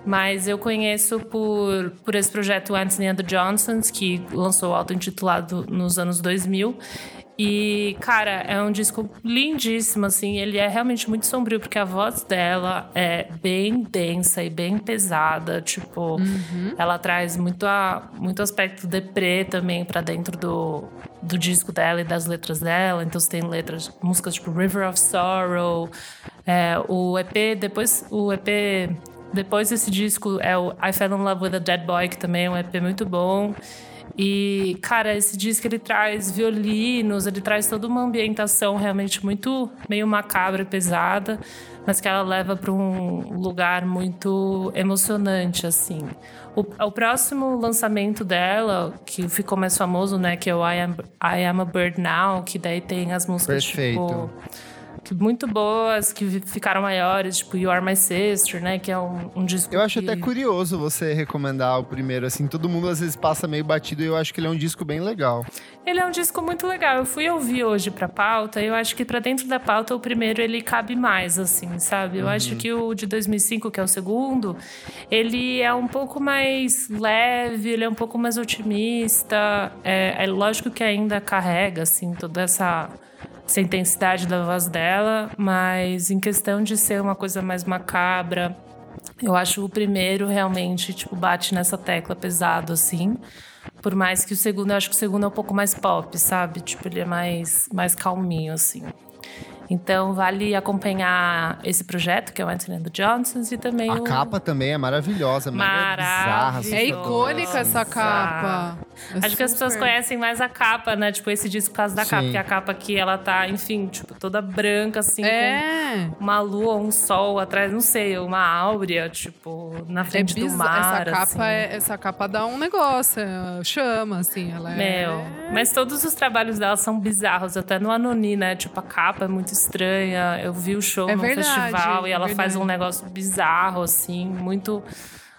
Mas eu conheço por, por esse projeto Anthony and the Johnsons, que lançou o auto-intitulado nos anos 2000. E, cara, é um disco lindíssimo, assim. Ele é realmente muito sombrio, porque a voz dela é bem densa e bem pesada. Tipo, ela traz muito, a, muito aspecto deprê também pra dentro do, do disco dela e das letras dela. Então, você tem letras, músicas tipo River of Sorrow. É, o EP, depois, o EP depois desse disco é o I Fell in Love with a Dead Boy, que também é um EP muito bom. E, cara, esse disco ele traz violinos, ele traz toda uma ambientação realmente muito meio macabra e pesada, mas que ela leva para um lugar muito emocionante, assim. O, o próximo lançamento dela, que ficou mais famoso, né, que é o I Am, I Am a Bird Now, que daí tem as músicas Perfeito. tipo que muito boas, que ficaram maiores, tipo You Are My Sister, né? Que é um, um disco Eu acho que... até curioso você recomendar o primeiro, assim. Todo mundo às vezes passa meio batido e eu acho que ele é um disco bem legal. Ele é um disco muito legal. Eu fui ouvir hoje pra pauta e eu acho que pra dentro da pauta o primeiro ele cabe mais, assim, sabe? Eu acho que o de 2005, que é o segundo, ele é um pouco mais leve, ele é um pouco mais otimista. É, é lógico que ainda carrega, assim, toda essa essa intensidade da voz dela, mas em questão de ser uma coisa mais macabra, eu acho o primeiro realmente, tipo, bate nessa tecla pesado, assim. Por mais que o segundo, eu acho que o segundo é um pouco mais pop, sabe? Tipo, ele é mais, mais calminho, assim. Então, vale acompanhar esse projeto, que é o Anthony and the Johnsons, e também A o... capa também é maravilhosa. Maravilhosa. É icônica essa capa. É Acho que as pessoas super. conhecem mais a capa, né? Tipo, esse disco por causa da capa. Sim. Porque a capa aqui, ela tá, enfim, tipo, toda branca, assim, com É. uma lua, um sol atrás, não sei, uma áurea, tipo, na É frente do bizarro. mar. Essa capa, assim. é, essa capa dá um negócio, é, chama, assim. Ela é. Meu, mas todos os trabalhos dela são bizarros, até no Anoni, né? Tipo, a capa é muito estranha. Eu vi o show É no verdade, festival e é ela faz verdade. um negócio bizarro, assim, muito.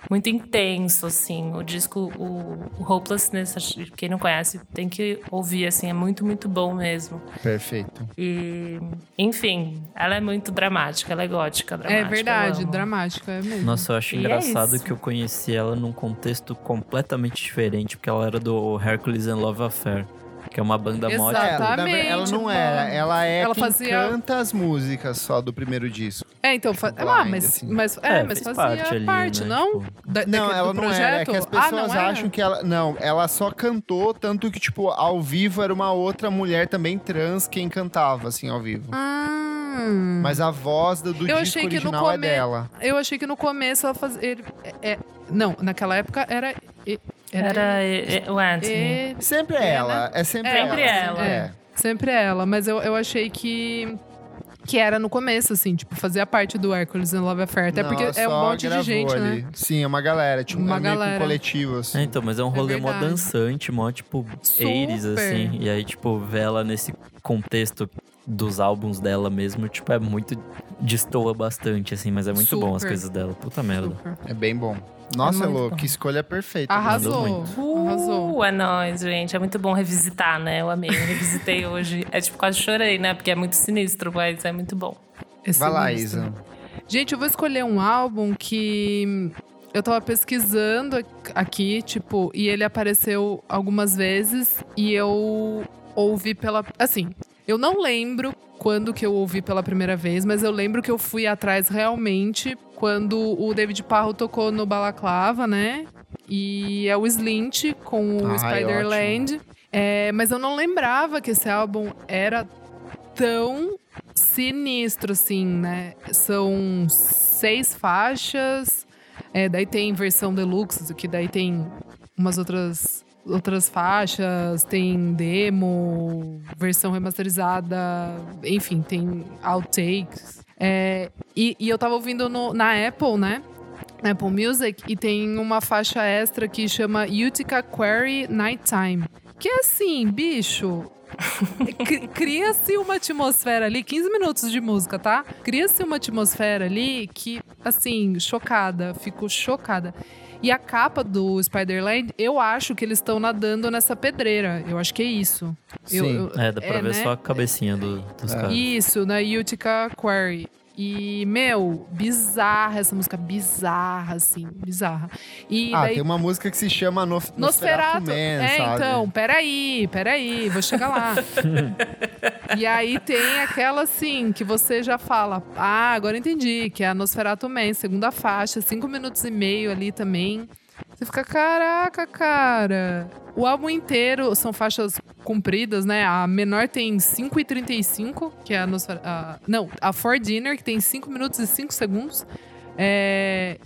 Muito intenso, assim. O disco, o, o Hopelessness, quem não conhece, tem que ouvir, assim. É muito, muito bom mesmo. Perfeito. E, enfim, ela é muito dramática, ela é gótica, dramática. É verdade, dramática é mesmo. Nossa, eu acho E é engraçado isso. que eu conheci ela num contexto completamente diferente, porque ela era do Hercules and Love Affair, que é uma banda. É, na verdade, ela Exatamente, não pô. era. Ela é Ela quem fazia- canta as músicas só do primeiro disco. É, então. Fa... Blind, Ah, mas, assim. mas, é, É, mas fazia parte parte, ali, né, não? tipo. Da- Não, ela não era. É que as? Ah, pessoas era? acham que ela. Não, ela só cantou, tanto que, tipo, ao vivo era uma outra mulher também trans quem cantava, assim, ao vivo. Ah. Mas a voz do, do Eu disco achei que no original é come- dela. Eu achei que no começo ela fazia. Ele, é, é- não, naquela época era. Era o Anthony. e- Sempre é É, ela. É sempre É, ela. sempre ela. É. sempre ela. Mas eu, eu achei que. Que era no começo, assim, tipo, fazia parte do Hércules and Love Affair. Até Não, porque é um monte de gente, ali. né? Sim, é uma galera. Tipo, Uma é meio que um galera. coletivo, assim. É, então, mas é um rolê mó verdade. dançante, mó tipo. 80s, assim. E aí, tipo, ver ela nesse contexto dos álbuns dela mesmo, tipo, é muito. Destoa bastante, assim, mas é muito bom as Super. coisas dela. Puta merda. Super. É bem bom. Nossa, É Elô, bom. que escolha perfeita. Arrasou. muito. Arrasou. Uh, é nóis, gente. É muito bom revisitar, né? Eu amei. Eu revisitei hoje. É tipo, quase chorei, né? Porque é muito sinistro, mas é muito bom. Vai lá. Isa. Gente, eu vou escolher um álbum que eu tava pesquisando aqui, tipo, e ele apareceu algumas vezes e eu ouvi pela. Assim, eu não lembro quando que eu ouvi pela primeira vez, mas eu lembro que eu fui atrás realmente quando o David Parro tocou no Balaclava, né? E é o Slint com o Ai, Spiderland. É, mas eu não lembrava que esse álbum era tão sinistro, assim, né? São seis faixas. É, daí tem versão deluxe, que daí tem umas outras outras faixas, tem demo, versão remasterizada, enfim, tem outtakes. É, e, e eu tava ouvindo no- na Apple, né? Apple Music, e tem uma faixa extra que chama Utica Quarry Nighttime. Que é assim, bicho, Cri- Cria-se uma atmosfera ali, 15 minutos de música, tá? Cria-se uma atmosfera ali que, assim, chocada, fico chocada. E a capa do Spiderland, eu acho que eles estão nadando nessa pedreira. Eu acho que é isso. Eu- Sim. eu- É, dá pra ver né? só a cabecinha do- dos É. caras. Isso, na Utica Quarry. E, meu, bizarra essa música, bizarra, assim, bizarra. E Ah, daí tem uma música que se chama Nof Nosferatu. Man, é, sabe? então, peraí, peraí, vou chegar lá. e aí tem aquela assim, que você já fala, ah, agora entendi, que é a Nosferatu Man, segunda faixa, cinco minutos e meio ali também. Você fica, caraca, cara. O álbum inteiro são faixas compridas, né? A menor tem 5 e 35, que é a Nosfer... a- Não, a For Dinner, que tem 5 minutos e 5 segundos. É...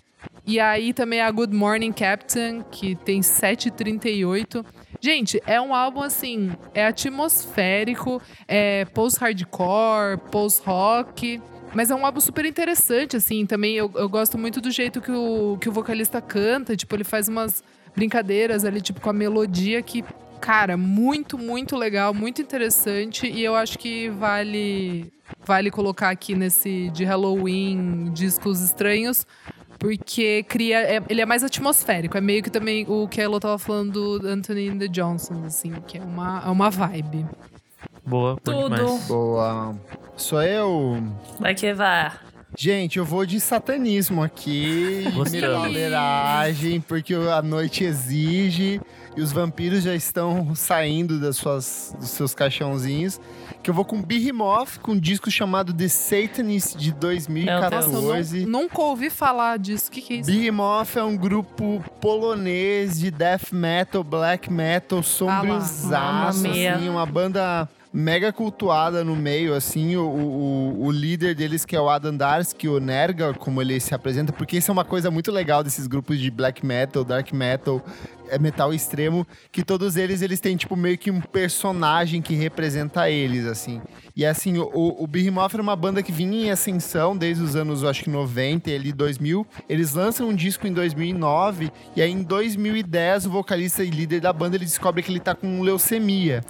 E aí também a Good Morning Captain, que tem 7,38. Gente, é um álbum assim, é atmosférico, é post-hardcore, post-rock. Mas é um álbum super interessante, assim, também eu, eu gosto muito do jeito que o, que o vocalista canta. Tipo, ele faz umas brincadeiras ali, tipo, com a melodia que, cara, muito, muito legal, muito interessante. E eu acho que vale, vale colocar aqui nesse de Halloween, discos estranhos, porque cria. é- ele é mais atmosférico. É meio que também o que a Elo tava falando do Anthony and the Johnson, assim, que é uma, é uma vibe. Boa, Tudo. demais. Boa. Sou eu. Vai que vai. Gente, eu vou de satanismo aqui. Milagem, porque a noite exige e os vampiros já estão saindo das suas, dos seus caixãozinhos. Que eu vou com Behemoth, com um disco chamado The Satanist de Nossa, eu 2014. nu- nunca ouvi falar disso. O que, que é isso? Behemoth é um grupo polonês de death metal, black metal, sombrio-zaço, Mamma mia. assim, uma banda mega cultuada no meio, assim, o, o, o líder deles que é o Adam Darsky, o Nergal, como ele se apresenta, porque isso é uma coisa muito legal desses grupos de black metal, dark metal, é metal extremo, que todos eles, eles têm, tipo, meio que um personagem que representa eles, assim. E, assim, o, o Behemoth era uma banda que vinha em ascensão desde os anos, eu acho que 90 e ali 2000. Eles lançam um disco em 2009 e aí em 2010 o vocalista e líder da banda, ele descobre que ele tá com leucemia.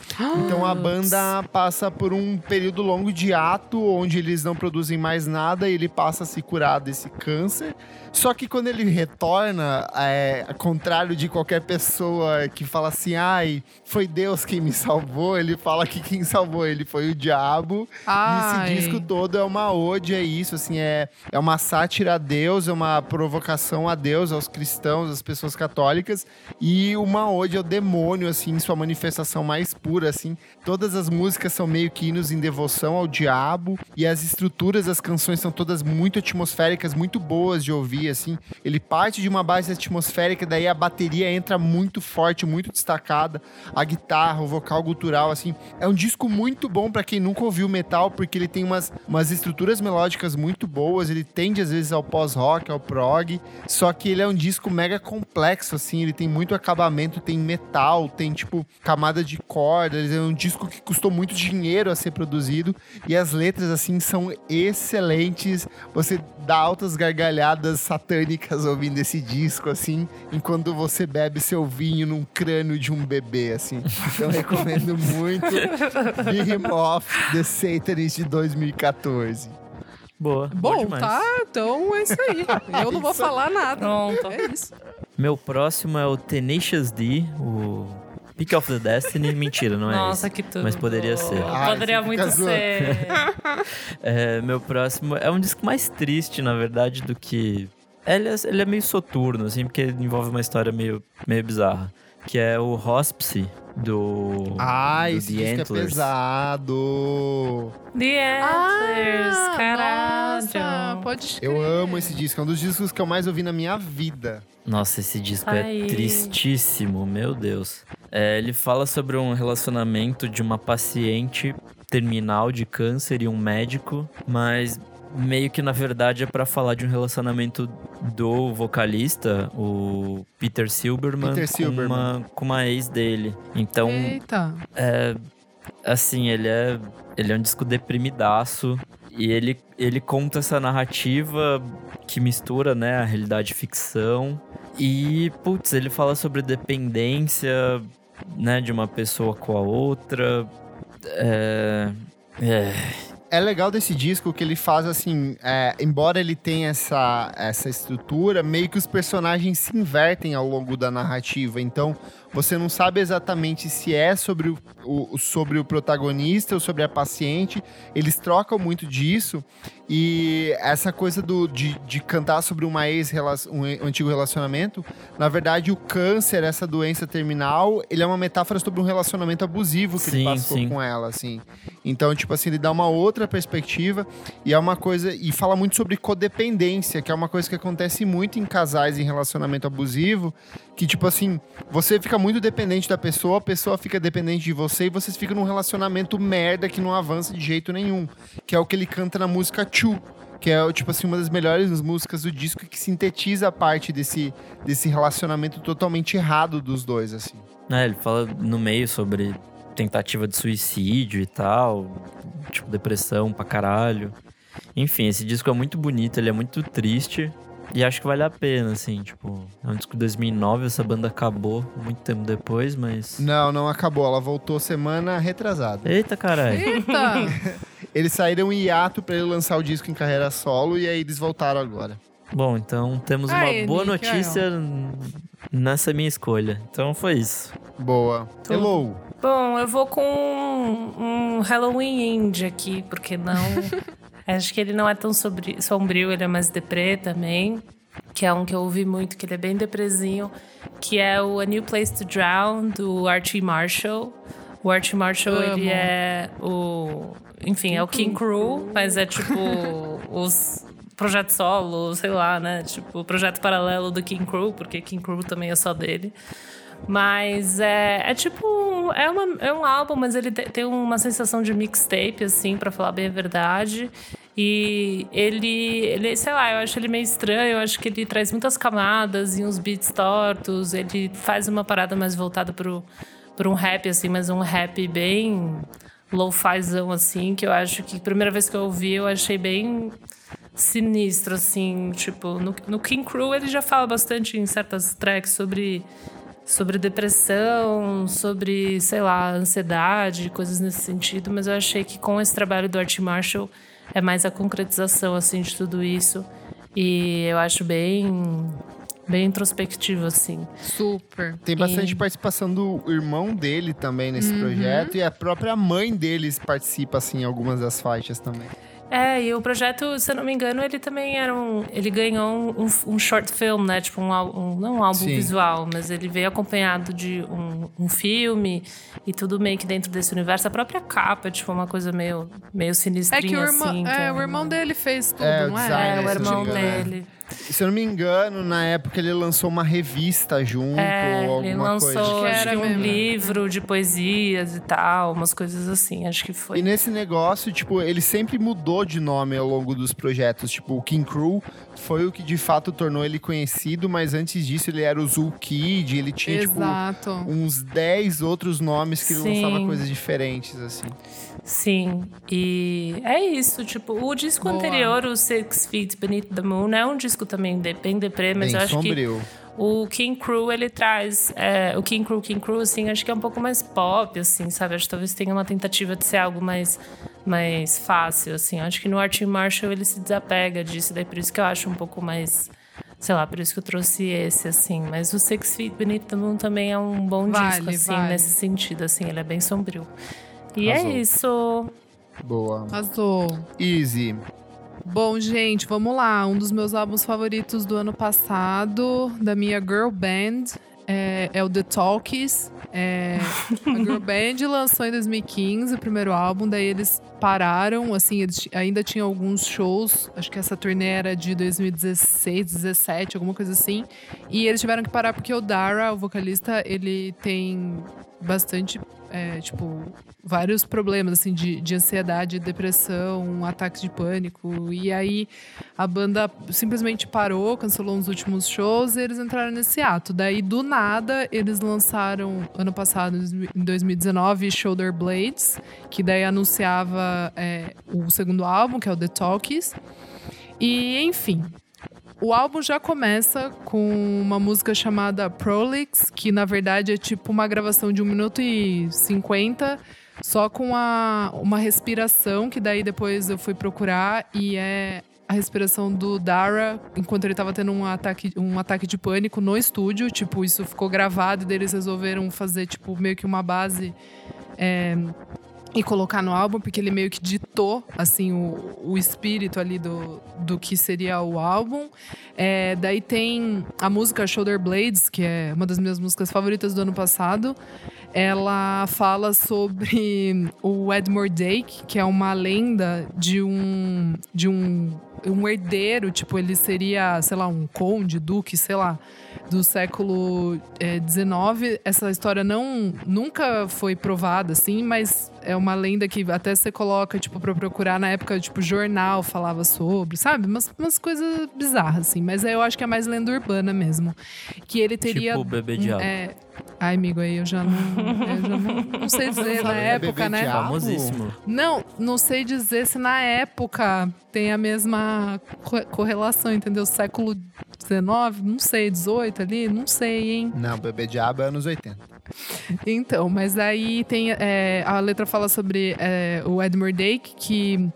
Então a banda passa por um período longo de ato, onde eles não produzem mais nada e ele passa a se curar desse câncer. Só que quando ele retorna, é, ao contrário de qualquer pessoa que fala assim, ai, foi Deus quem me salvou, ele fala que quem salvou ele foi o diabo. Ai. E esse disco todo é uma ode a isso, assim, é, é uma sátira a Deus, é uma provocação a Deus, aos cristãos, às pessoas católicas, e uma ode ao demônio, assim, em sua manifestação mais pura, assim. Todas as músicas são meio que hinos em devoção ao diabo, e as estruturas das canções são todas muito atmosféricas, muito boas de ouvir, assim. Ele parte de uma base atmosférica, daí a bateria entra muito forte, muito destacada, a guitarra, o vocal gutural, assim. É um disco muito bom para quem nunca ouviu metal, porque ele tem umas, umas estruturas melódicas muito boas, ele tende às vezes ao pós-rock, ao prog, só que ele é um disco mega complexo, assim, ele tem muito acabamento, tem metal, tem, tipo, camada de cordas, é um disco que custou muito dinheiro a ser produzido, e as letras, assim, são excelentes, você dá altas gargalhadas satânicas ouvindo esse disco, assim, enquanto você bebe seu vinho num crânio de um bebê, assim. Então recomendo muito Behemoth The Satanist de 2014. Boa. Bom, demais. tá, então é isso aí. Eu não vou Isso. falar nada. Pronto. É isso. Meu próximo é o Tenacious D, o Pick of the Destiny. Mentira, não é Nossa, esse. que tudo. Mas poderia ser. Ah, poderia muito ser. É, meu próximo é um disco mais triste, na verdade, do que. Ele é, ele é meio soturno, assim, porque envolve uma história meio, meio bizarra. Que é o Hospice do. Ah, do esse The disco Antlers. é pesado. The Antlers, caralho. nossa, pode Eu amo esse disco, é um dos discos que eu mais ouvi na minha vida. Nossa, esse disco Ai. é tristíssimo, meu Deus. É, ele fala sobre um relacionamento de uma paciente terminal de câncer e um médico, mas meio que na verdade é pra falar de um relacionamento do vocalista, o Peter Silberman, Peter com, Silberman. uma, com uma ex dele. Então, Eita. é, assim, ele é, ele é um disco deprimidaço. E ele, ele conta essa narrativa que mistura, né, a realidade e ficção. E, putz, ele fala sobre dependência, né, de uma pessoa com a outra. É... É... É legal desse disco que ele faz assim, é, embora ele tenha essa, essa estrutura, meio que os personagens se invertem ao longo da narrativa. Então, você não sabe exatamente se é sobre o, o- sobre o protagonista ou sobre a paciente. Eles trocam muito disso. E essa coisa do, de, de cantar sobre uma ex um antigo relacionamento, na verdade, o câncer, essa doença terminal, ele é uma metáfora sobre um relacionamento abusivo que ele Sim, passou sim. com ela, assim. Então, tipo assim, ele dá uma outra perspectiva e é uma coisa. E fala muito sobre codependência, que é uma coisa que acontece muito em casais em relacionamento abusivo. Que, tipo assim, você fica muito dependente da pessoa, a pessoa fica dependente de você e vocês ficam num relacionamento merda que não avança de jeito nenhum. Que é o que ele canta na música Chu. Que é, tipo assim, uma das melhores músicas do disco que sintetiza a parte desse, desse relacionamento totalmente errado dos dois, assim. É, ele fala no meio sobre tentativa de suicídio e tal, tipo, depressão pra caralho. Enfim, esse disco é muito bonito, ele é muito triste. E acho que vale a pena, assim, tipo, é um disco de 2009, essa banda acabou muito tempo depois, mas... Não, não acabou. Ela voltou semana retrasada. Eita, caralho. Eita. Eles saíram em hiato pra ele lançar o disco em carreira solo e aí eles voltaram agora. Bom, então temos uma boa Nick, notícia nessa minha escolha. Então foi isso. Boa. Tudo. Hello. Bom, eu vou com um, um Halloween indie aqui, porque não. Acho que ele não é tão sobri- sombrio, ele é mais deprê também. Que é um que eu ouvi muito, que ele é bem depresinho. Que é o A New Place to Drown, do Archie Marshall. O Archie Marshall, Amo. ele é o. Enfim, é o King Crew, mas é tipo os projetos solo, sei lá, né? Tipo, o projeto paralelo do King Crew, porque King Crew também é só dele. Mas é, é tipo. É, uma, é um álbum, mas ele te- tem uma sensação de mixtape, assim, pra falar bem a verdade. E ele, ele, sei lá, eu acho ele meio estranho, eu acho que ele traz muitas camadas e uns beats tortos. Ele faz uma parada mais voltada pro, pro um rap, assim, mas um rap bem lo-fizão, assim, que eu acho que, primeira vez que eu ouvi, eu achei bem sinistro, assim, tipo, no, no King Crew ele já fala bastante em certas tracks sobre sobre depressão, sobre, sei lá, ansiedade, coisas nesse sentido, mas eu achei que com esse trabalho do Art Marshall é mais a concretização assim de tudo isso e eu acho bem bem introspectivo assim. Super. Tem bastante E- participação do irmão dele também nesse projeto e a própria mãe deles participa assim em algumas das faixas também. É, e o projeto, se eu não me engano, ele também era um. Ele ganhou um, um, um short film, né? Tipo, um, um- não um álbum Sim. visual, mas ele veio acompanhado de um, um filme e tudo meio que dentro desse universo. A própria capa, tipo, uma coisa meio, meio É sinistrinha que o irmão, assim. é, é o irmão dele fez tudo, É, não é? design, É, o irmão é. dele. Se eu não me engano, na época ele lançou uma revista junto É, ou ele alguma lançou coisa. Que acho era que um mesmo. livro de poesias e tal, umas coisas assim, acho que E foi. nesse negócio, tipo, ele sempre mudou de nome ao longo dos projetos. Tipo, o King Crew foi o que de fato tornou ele conhecido, mas antes disso ele era o Zul Kid, ele tinha, tipo, Exato. uns 10 outros nomes que ele Sim. lançava coisas diferentes, assim. Sim, e é isso, tipo, o disco Boa. anterior, o Six Feet Beneath the Moon, é um disco também de- bem deprê, mas Bem eu acho que sombrio. o King Crew, ele traz, é, o King Crew, King Crew, assim, acho que é um pouco mais pop, assim, sabe, acho que talvez tenha uma tentativa de ser algo mais, mais fácil, assim, acho que no Art Marshall ele se desapega disso, daí por isso que eu acho um pouco mais... Sei lá, por isso que eu trouxe esse, assim. Mas o Six Feet Beneath the Moon também é um bom Vale, disco, assim, vale. nesse sentido, assim. Ele é bem sombrio. E Arrasou. é isso. Boa. Arrasou. Easy. Bom, gente, vamos lá. Um dos meus álbuns favoritos do ano passado, da minha girl band, é, é o The Talkies. É, a girl band lançou em 2015 o primeiro álbum, daí eles pararam, assim, eles ainda tinham alguns shows, acho que essa turnê era de 2016, 17, alguma coisa assim. E eles tiveram que parar porque o Dara, o vocalista, ele tem bastante, é, tipo, vários problemas, assim, de, de ansiedade, depressão, ataques de pânico. E aí a banda simplesmente parou, cancelou os últimos shows e eles entraram nesse ato. Daí, do nada, eles lançaram, ano passado, em 2019, Shoulder Blades, que daí anunciava é, o segundo álbum, que é o The Talkies. E, enfim, o álbum já começa com uma música chamada Prolix, que na verdade é tipo uma gravação de 1 minuto e 50, só com a, uma respiração, que daí depois eu fui procurar e é a respiração do Dara enquanto ele tava tendo um ataque, um ataque de pânico no estúdio. Tipo, isso ficou gravado e eles resolveram fazer, tipo, meio que uma base. é, e colocar no álbum, porque ele meio que ditou, assim, o, o espírito ali do, do que seria o álbum. É, daí tem a música Shoulder Blades, que é uma das minhas músicas favoritas do ano passado. Ela fala sobre o Edmure Dake, que é uma lenda de um, de um, um herdeiro, tipo, ele seria, sei lá, um conde, duque, sei lá do século XIX. Essa história não nunca foi provada, assim, mas é uma lenda que até você coloca, tipo, pra procurar na época, tipo, jornal falava sobre, sabe? Umas, umas coisas bizarras, assim. Mas eu acho que é mais lenda urbana mesmo. Que ele teria. Tipo o bebê um- diabo. É... Ai, amigo, aí eu já não. Eu já não, não sei dizer na Falando época, né? Famosíssimo. Não, não sei dizer se na época tem a mesma co- correlação, entendeu? Século XIX, não sei, 18 ali, não sei, hein? Não, Bebê Diabo é anos 80. Então, mas aí tem. é, a letra fala sobre é, o Edmure Dake, que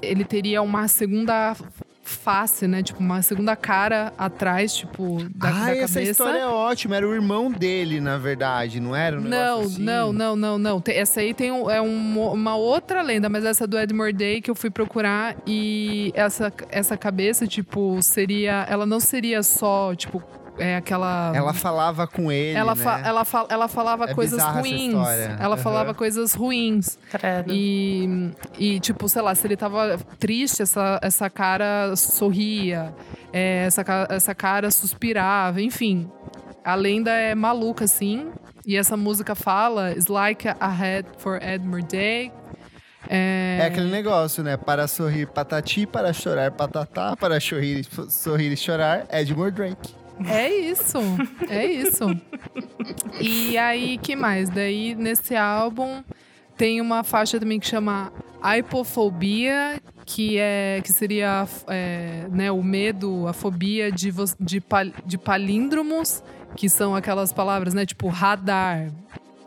ele teria uma segunda face, né? Tipo, uma segunda cara atrás, tipo, da, ah, da essa cabeça. história é ótima. Era o irmão dele, na verdade, não era? Um Não, assim? não, não, não, não. Tem- Essa aí tem um- é um- uma outra lenda, mas essa do Edmure Day que eu fui procurar e essa, essa cabeça, tipo, seria. Ela não seria só, tipo, é aquela. Ela falava com ele, ela, né? fa- ela, fa- ela falava É coisas ruins. Ela Aham. falava coisas ruins. Credo. E, e, tipo, sei lá, se ele tava triste, essa, essa cara sorria, é, essa, essa cara suspirava, enfim. A lenda é maluca, assim. E essa música fala: It's like a head for Edmure Day. É, É aquele negócio, né? Para sorrir patati, para chorar patatá, para sorrir, sorrir e chorar, Edmure Drake. É isso, é isso. E aí, que mais? Daí, nesse álbum, tem uma faixa também que chama Hypofobia, que, é, que seria é, né, o medo, a fobia de, de, pal- de palíndromos, que são aquelas palavras, né? Tipo, radar.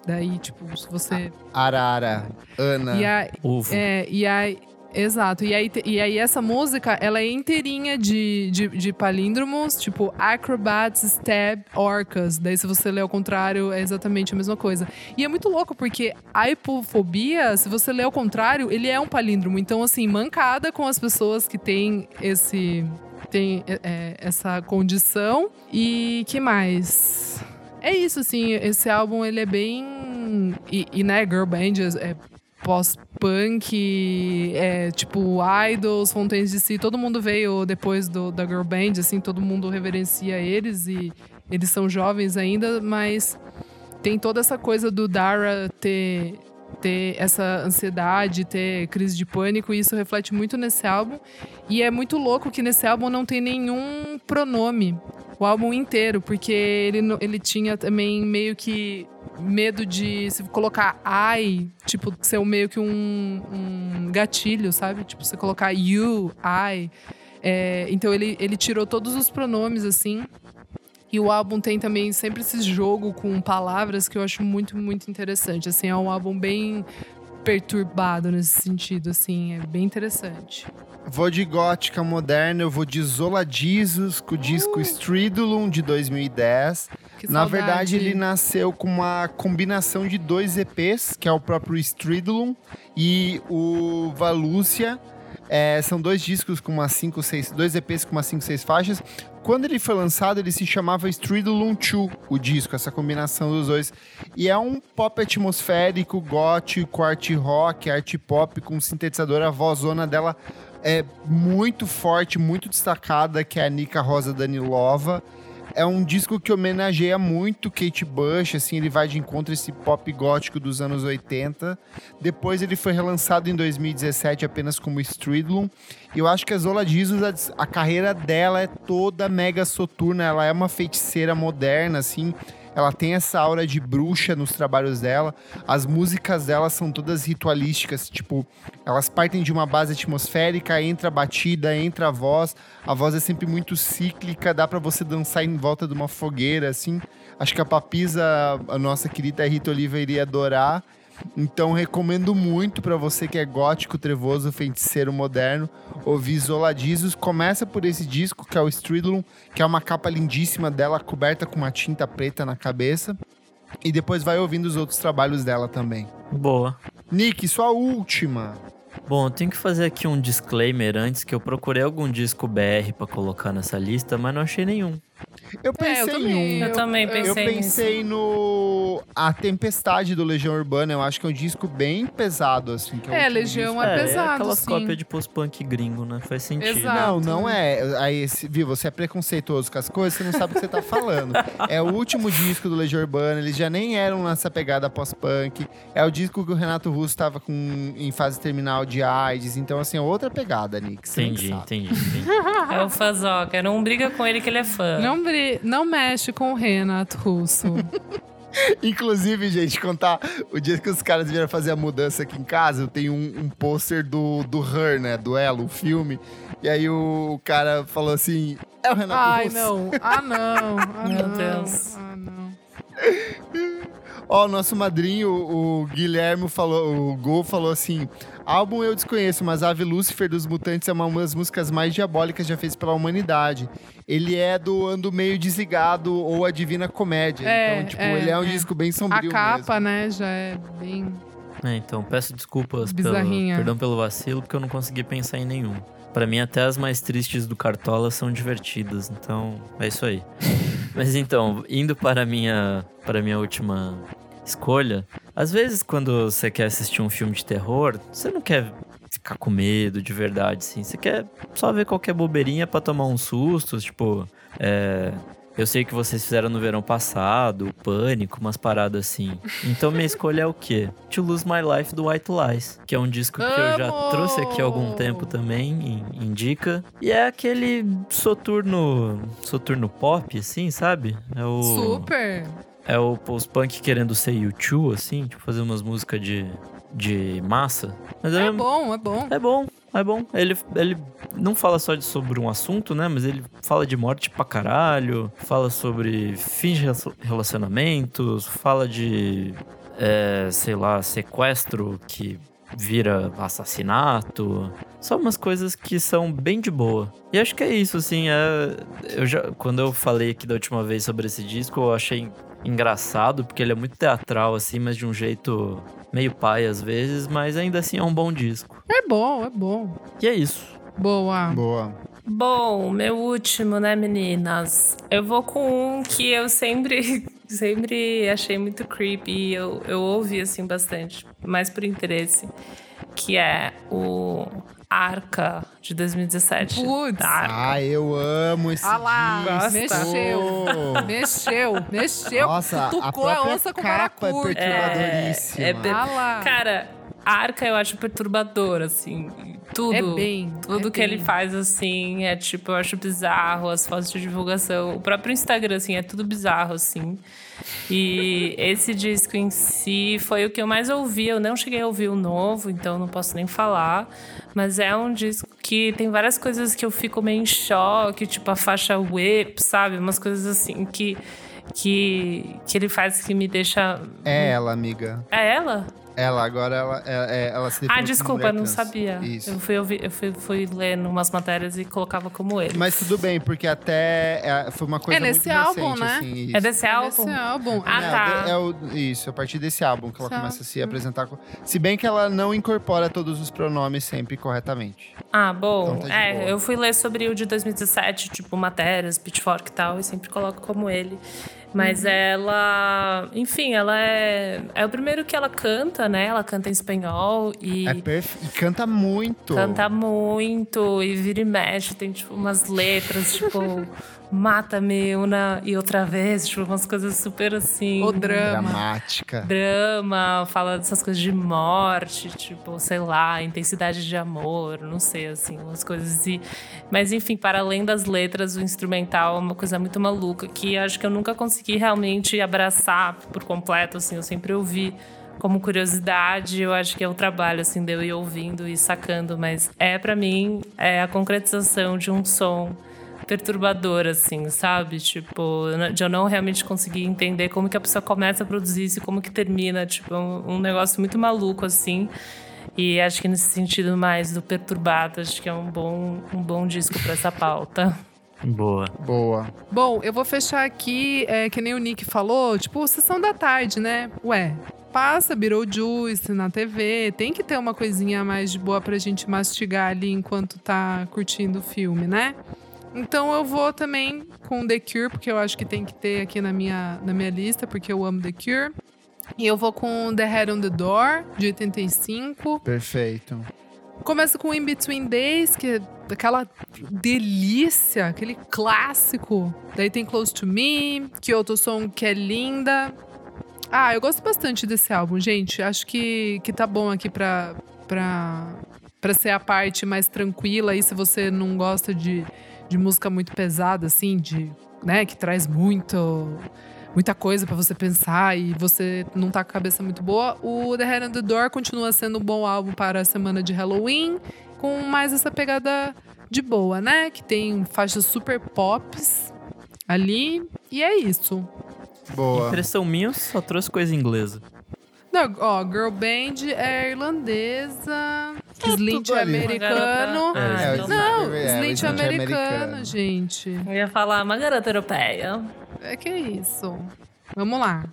Daí, tipo, se você... Arara, Ana. E aí, Uvo. é, e aí. Exato. E aí, e aí essa música, ela é inteirinha de, de, de palíndromos, tipo acrobats, stab, orcas. Daí, se você ler ao contrário, é exatamente a mesma coisa. E é muito louco, porque a hipofobia, se você ler ao contrário, ele é um palíndromo. Então, assim, mancada com as pessoas que têm esse. Tem é, é, essa condição. E que mais? É isso, assim, esse álbum ele é bem. E, e né, Girl Band é pós- punk, é, tipo Idols, Fontaines de Si, todo mundo veio depois do, da girl band, assim, todo mundo reverencia eles e eles são jovens ainda, mas tem toda essa coisa do Dara ter ter essa ansiedade, ter crise de pânico, e isso reflete muito nesse álbum. E é muito louco que nesse álbum não tem nenhum pronome, o álbum inteiro, porque ele, ele tinha também meio que medo de se colocar I, tipo, ser meio que um, um gatilho, sabe? Tipo, você colocar you, I. É, então ele, ele tirou todos os pronomes, assim. E o álbum tem também sempre esse jogo com palavras que eu acho muito, muito interessante. Assim, é um álbum bem perturbado nesse sentido, assim, é bem interessante. Vou de gótica moderna, eu vou de Zoladizos com o disco uh! Stridulum de 2010. Que Na saudade. verdade, ele nasceu com uma combinação de dois EPs, que é o próprio Stridulum e o Valúcia. É, são dois discos com umas 5, 6, dois EPs com umas 5, 6 faixas. Quando ele foi lançado, ele se chamava Stridulum 2, o disco, essa combinação dos dois. E é um pop atmosférico, gótico, art rock, art pop, com sintetizador, a vozona dela é muito forte, muito destacada, que é a Nika Rosa Danilova. É um disco que homenageia muito Kate Bush, assim, ele vai de encontro a esse pop gótico dos anos 80. Depois ele foi relançado em 2017 apenas como Stridlum. E eu acho que a Zola Jesus, a, a carreira dela é toda mega soturna, ela é uma feiticeira moderna, assim ela tem essa aura de bruxa nos trabalhos dela. As músicas dela são todas ritualísticas, tipo, elas partem de uma base atmosférica, entra a batida, entra a voz. A voz é sempre muito cíclica, dá para você dançar em volta de uma fogueira, assim. Acho que a Papisa, a nossa querida Rita Oliva, iria adorar. Então recomendo muito para você que é gótico, trevoso, feiticeiro moderno, ouvir Isoladizos. Começa por esse disco que é o Stridulum, que é uma capa lindíssima dela coberta com uma tinta preta na cabeça. E depois vai ouvindo os outros trabalhos dela também. Boa. Nick, sua última. Bom, eu tenho que fazer aqui um disclaimer antes que eu procurei algum disco BR para colocar nessa lista, mas não achei nenhum. Eu pensei é, eu em um. Eu, também pensei. Eu pensei nisso. no A Tempestade do Legião Urbana. Eu acho que é um disco bem pesado, assim. é, é Legião é, é pesado. É aquelas cópias de post-punk gringo, né? Faz sentido. Exato. Não, não é. Aí, viu, você é preconceituoso com as coisas, você não sabe o que você tá falando. é o último disco do Legião Urbana. Eles já nem eram nessa pegada pós-punk. É o disco que o Renato Russo tava com, em fase terminal de AIDS. Então, assim, é outra pegada, Nick. Entendi, entendi, entendi. é o Fazoca. Não briga com ele que ele é fã. Não briga não mexe com o Renato Russo. Inclusive, gente, contar o dia que os caras vieram fazer a mudança aqui em casa, eu tenho um, um pôster do, do Her, né? Do Elo, o filme. E aí o cara falou assim: é o Renato Ai, Russo. Ai, não. Ah, não. Ah, Meu não. Deus. Ah, não. Ó, o nosso madrinho, o Guilherme falou, o Gol falou assim: álbum eu desconheço, mas Ave Lucifer dos Mutantes é uma das músicas mais diabólicas já feitas pela humanidade. Ele é do Ando Meio Desligado ou A Divina Comédia. É, então, tipo, é, ele é um é. disco bem sombrio. A capa, mesmo. né, já é bem. É, então, peço desculpas, pelo, perdão pelo vacilo, porque eu não consegui pensar em nenhum. Para mim, até as mais tristes do Cartola são divertidas, então é isso aí. Mas então, indo para a minha, para minha última escolha, às vezes quando você quer assistir um filme de terror, você não quer ficar com medo de verdade, assim. Você quer só ver qualquer bobeirinha para tomar uns sustos, tipo, é, eu sei que vocês fizeram no verão passado, Pânico, umas paradas assim. Então minha escolha é o quê? To Lose My Life do White Lies, que é um disco que eu já trouxe aqui há algum tempo também, indica. E é aquele soturno, soturno pop, assim, sabe? É o Super. É o post-punk querendo ser YouTube, assim, tipo, fazer umas músicas de, de massa. Mas é, é bom, é bom. É bom, é bom. Ele, ele não fala só de, sobre um assunto, né? Mas ele fala de morte pra caralho, fala sobre fins de relacionamentos, fala de, é, sei lá, sequestro que vira assassinato. Só umas coisas que são bem de boa. E acho que é isso, assim. É, eu já, quando eu falei aqui da última vez sobre esse disco, eu achei engraçado, porque ele é muito teatral, assim, mas de um jeito meio pai às vezes, mas ainda assim é um bom disco. É bom, é bom. E é isso. Boa. Boa. Bom, meu último, né, meninas? Eu vou com um que eu sempre, sempre achei muito creepy e eu, eu ouvi, assim, bastante, mais por interesse. que é o Arca de 2017. Putz. Ah, eu amo esse Ah lá, disco. mexeu. Mexeu, mexeu. Nossa, a tucou a própria onça com capa é perturbadoríssima. É, é Ah lá. Cara, Arca eu acho perturbador, assim. Tudo. É bem, Tudo é que ele bem. faz, assim, é tipo, eu acho bizarro. As fotos de divulgação. O próprio Instagram, assim, é tudo bizarro, assim. E esse disco em si foi o que eu mais ouvi. Eu não cheguei a ouvir o novo, então não posso nem falar. Mas é um disco que tem várias coisas que eu fico meio em choque, tipo a faixa Whip, sabe? Umas coisas assim que. Que, que ele faz que me deixa. É ela, amiga. É ela? Ela, agora ela, é, é- ela se define Ah, como desculpa, mulher eu não trans. sabia. Isso. Eu fui, ouvir, eu fui, fui lendo umas matérias e colocava como ele. Mas tudo bem, porque até é, foi uma coisa É nesse muito álbum, recente, né? assim. É desse álbum? Esse álbum. Ah, É, tá. é o- isso, a partir desse álbum que ela Esse começa a se álbum. apresentar. com- Se bem que ela não incorpora todos os pronomes sempre corretamente. Ah, bom. Então tá é, boa. eu fui ler sobre o de 2017, tipo, matérias, Pitchfork e tal, e sempre coloco como ele. Mas Uhum. ela. Enfim, ela é. É o primeiro que ela canta, né? Ela canta em espanhol e. É perfe... E canta muito. Canta muito e vira e mexe, tem tipo umas letras, tipo, mata-me uma e outra vez, tipo, umas coisas super assim. O drama. Dramática. drama, fala dessas coisas de morte, tipo, sei lá, intensidade de amor, não sei, assim, umas coisas e Mas enfim, para além das letras, o instrumental é uma coisa muito maluca que acho que eu nunca consegui realmente abraçar por completo, assim, eu sempre ouvi como curiosidade, eu acho que é o trabalho assim de eu ir ouvindo e sacando, mas é para mim é a concretização de um som perturbador, assim, sabe? Tipo, de eu não realmente conseguir entender como que a pessoa começa a produzir isso e como que termina. Tipo, um, um negócio muito maluco, assim. E acho que nesse sentido mais do perturbado, acho que é um bom, um bom disco para essa pauta. Boa. Boa. Bom, eu vou fechar aqui, é, que nem o Nick falou, tipo, sessão da tarde, né? Ué, passa Beetlejuice na TV, tem que ter uma coisinha mais de boa pra gente mastigar ali enquanto tá curtindo o filme, né? Então eu vou também com The Cure, porque eu acho que tem que ter aqui na minha, na minha lista, porque eu amo The Cure. E eu vou com The Head on the Door, de 85. Perfeito. Começa com In Between Days, que é aquela delícia, aquele clássico. Daí tem Close to Me, Kyoto Song, que é linda. Ah, eu gosto bastante desse álbum, gente. Acho que, que tá bom aqui pra, pra, pra ser a parte mais tranquila. Aí, se você não gosta de, de música muito pesada, assim, de, né, que traz muito muita coisa pra você pensar e você não tá com a cabeça muito boa. O The Head on the Door continua sendo um bom álbum para a semana de Halloween, com mais essa pegada de boa, né? Que tem faixas super pops ali. E é isso. Boa. Impressão minha, só trouxe coisa inglesa. Não, ó, Girl Band é irlandesa, Slint tudo é americano. Ah, É, então o Não, é, o Slint é Slint é americano, americano. gente. Eu ia falar uma garota europeia. É que é isso. Vamos lá.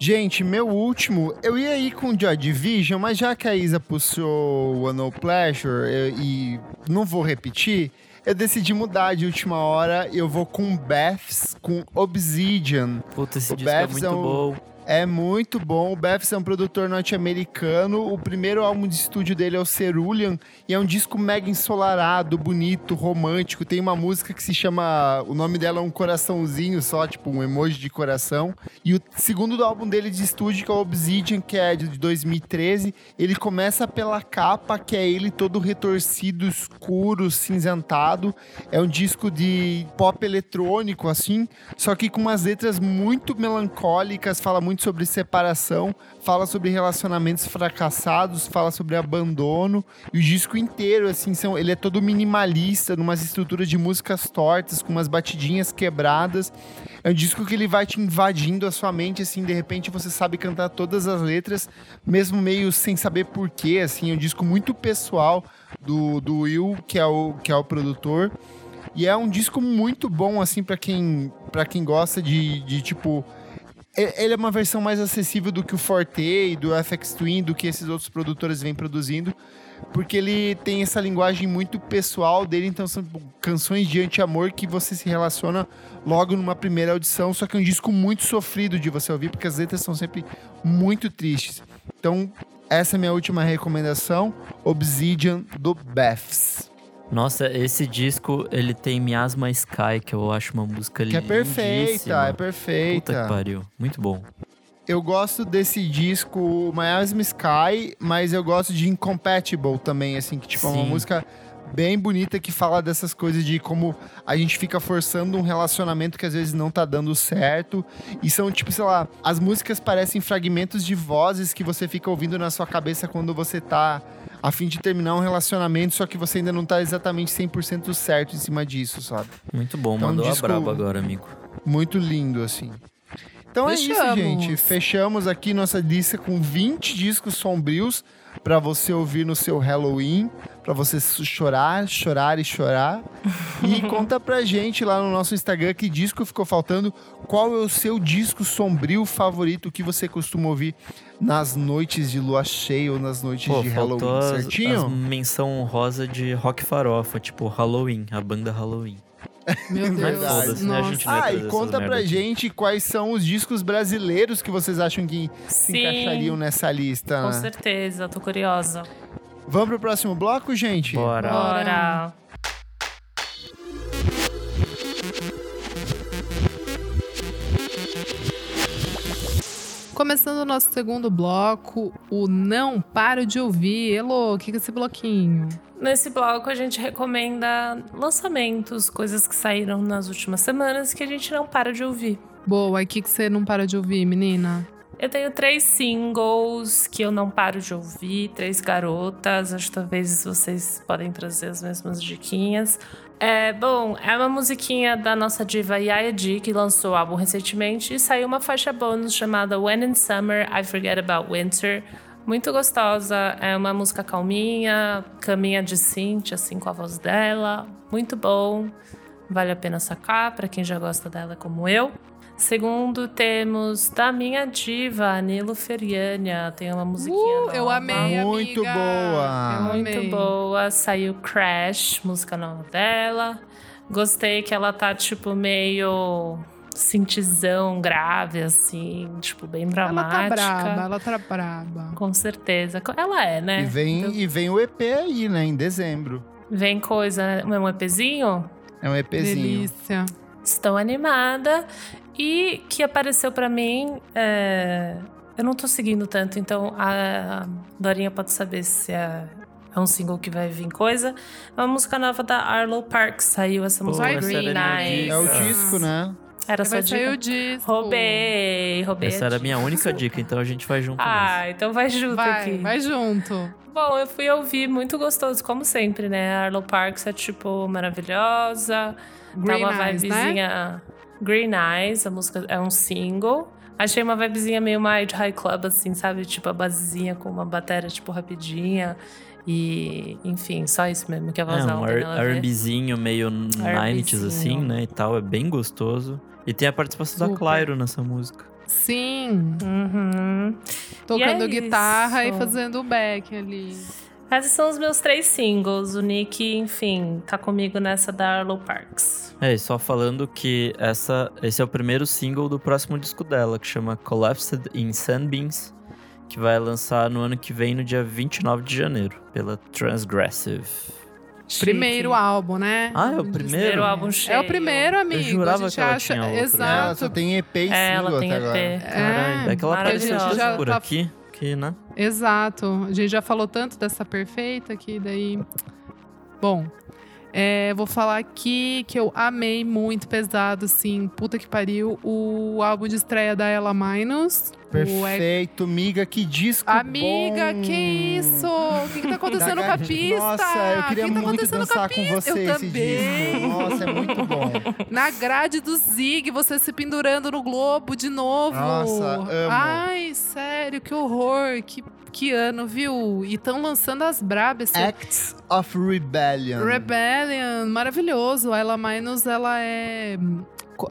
Gente, meu último, eu ia ir com Joy Division, mas já que a Isa puxou One No Pleasure eu- e não vou repetir, eu decidi mudar de última hora. Eu vou com Beths, com Obsidian. Puta, esse O disco é Beths muito é um- bom. É muito bom. O Beths é um produtor norte-americano. O primeiro álbum de estúdio dele é o Cerulean. E é um disco mega ensolarado, bonito, romântico. Tem uma música que se chama. O nome dela é um coraçãozinho só, tipo um emoji de coração. E o segundo álbum dele de estúdio, que é o Obsidian, que é de 2013, ele começa pela capa, que é ele todo retorcido, escuro, cinzentado. É um disco de pop eletrônico, assim, só que com umas letras muito melancólicas, fala muito sobre separação, fala sobre relacionamentos fracassados, fala sobre abandono. E o disco inteiro, assim, são, ele é todo minimalista, numas estruturas de músicas tortas, com umas batidinhas quebradas. É um disco que ele vai te invadindo a sua mente, assim, de repente você sabe cantar todas as letras, mesmo meio sem saber porquê, assim. É um disco muito pessoal do, do Will, que é, o, que é o produtor. E é um disco muito bom, assim, para quem, quem gosta de, de, tipo... e- Ele é uma versão mais acessível do que o Forte e do FX Twin, do que esses outros produtores vêm produzindo. Porque ele tem essa linguagem muito pessoal dele, então são canções de anti-amor que você se relaciona logo numa primeira audição, só que é um disco muito sofrido de você ouvir, porque as letras são sempre muito tristes. Então, essa é minha última recomendação, Obsidian do Beths. Nossa, esse disco, ele tem Miasma Sky, que eu acho uma música Que é perfeita, é perfeita. Puta que pariu. Muito bom. Eu gosto desse disco Miasma Sky, mas eu gosto de Incompatible também, assim, que tipo, é uma Sim. música bem bonita que fala dessas coisas de como a gente fica forçando um relacionamento que às vezes não tá dando certo. E são, tipo, sei lá, as músicas parecem fragmentos de vozes que você fica ouvindo na sua cabeça quando você tá a fim de terminar um relacionamento, só que você ainda não tá exatamente 100% certo em cima disso, sabe? Muito bom. Então, Mandou disco- a braba agora, amigo. Muito lindo, assim. Então é isso, Fechamos. gente. Fechamos aqui nossa lista com 20 discos sombrios pra você ouvir no seu Halloween, pra você chorar, chorar e chorar. E conta pra gente lá no nosso Instagram que disco ficou faltando, qual é o seu disco sombrio favorito que você costuma ouvir nas noites de lua cheia ou nas noites Pô, de Halloween, as, certinho? as menção honrosa de rock farofa, tipo Halloween, a banda Halloween. Meu Deus. Mas né? Ah, e conta pra aqui. gente quais são os discos brasileiros que vocês acham que se Sim. encaixariam nessa lista. Com certeza, tô curiosa. Vamos pro próximo bloco, gente? Bora. Bora. Começando o nosso segundo bloco, o Não Paro de Ouvir. Elo, o que que é esse bloquinho? Nesse bloco a gente recomenda lançamentos, coisas que saíram nas últimas semanas que a gente não para de ouvir. Boa, e o que que você não para de ouvir, menina? Eu tenho três singles que eu não paro de ouvir, três garotas. Acho que talvez vocês podem trazer as mesmas diquinhas. É, bom, é uma musiquinha da nossa diva Yaya G, que lançou o álbum recentemente, e saiu uma faixa bônus chamada When in Summer I Forget About Winter. Muito gostosa, é uma música calminha, caminha de synth, assim, com a voz dela. Muito bom, vale a pena sacar para quem já gosta dela como eu. Segundo, temos da minha diva, Anilo Feriania. Tem uma musiquinha Uh, nova. eu amei, Muito amiga. boa. Eu Muito amei. boa. Saiu Crash, música nova dela. Gostei que ela tá, tipo, meio cintizão, grave, assim. Tipo, bem Ela dramática. tá braba, ela tá braba. Com certeza. Ela é, né? E vem, Então, e vem o EP aí, né? Em dezembro. vem coisa, né? Um EPzinho? É um EPzinho. Delícia. Estou animada. E que apareceu pra mim. é, Eu não tô seguindo tanto, então a Dorinha pode saber se é, é um single que vai vir coisa. É uma música nova da Arlo Parks. Saiu essa Pô, música essa Eyes. dica. É o disco, né? Era sua Vai sair o dica? disco. Roubei, roubei. Essa era a minha dica. única dica, então a gente vai junto nessa. Ah, então vai junto Vai, aqui. vai junto. Bom, eu fui ouvir muito gostoso, como sempre, né? A Arlo Parks é, tipo, maravilhosa. Green tá uma Eyes, né? vibezinha. Green Eyes, a música é um single. Achei uma vibezinha meio mais de high club, assim, sabe? Tipo, a basezinha com uma bateria, tipo, rapidinha. E, enfim, só isso mesmo que a É, voz não um tem nada a ver. R&Bzinho meio 90s assim, né, e tal, é bem gostoso. E tem a participação da Super. Clairo nessa música. Sim. Uhum. Tocando é guitarra isso. e fazendo o back ali. Esses são os meus três singles. O Nick, enfim, tá comigo nessa da Arlo Parks. É, e só falando que essa, esse é o primeiro single do próximo disco dela, que chama Collapsed in Sunbeams, que vai lançar no ano que vem, no dia 29 de janeiro, pela Transgressive. Primeiro Chique. álbum, né? Ah, é o primeiro? Primeiro álbum cheio. É o primeiro, amigo. jurava a gente que ela acha. tinha outro. Exato. Ela só tem EP e É, ela tem até agora. EP. Caralho, é que ela apareceu por tá- aqui, que, né? Exato. A gente já falou tanto dessa perfeita que daí. Bom, é, vou falar aqui que eu amei muito pesado, assim, puta que pariu, o álbum de estreia da Ella Minus. Perfeito, miga, que disco Amiga, bom. que isso? O que, que tá acontecendo com a pista? Nossa, eu queria o que tá muito acontecendo dançar com com, a pista? você eu esse também. disco. Nossa, é muito bom. Na grade do Zig, você se pendurando no globo de novo. Nossa, amo. Ai, sério, que horror. Que, que ano, viu? E estão lançando as brabas. esse Acts of Rebellion. Rebellion, maravilhoso. A Ella Minus, ela é.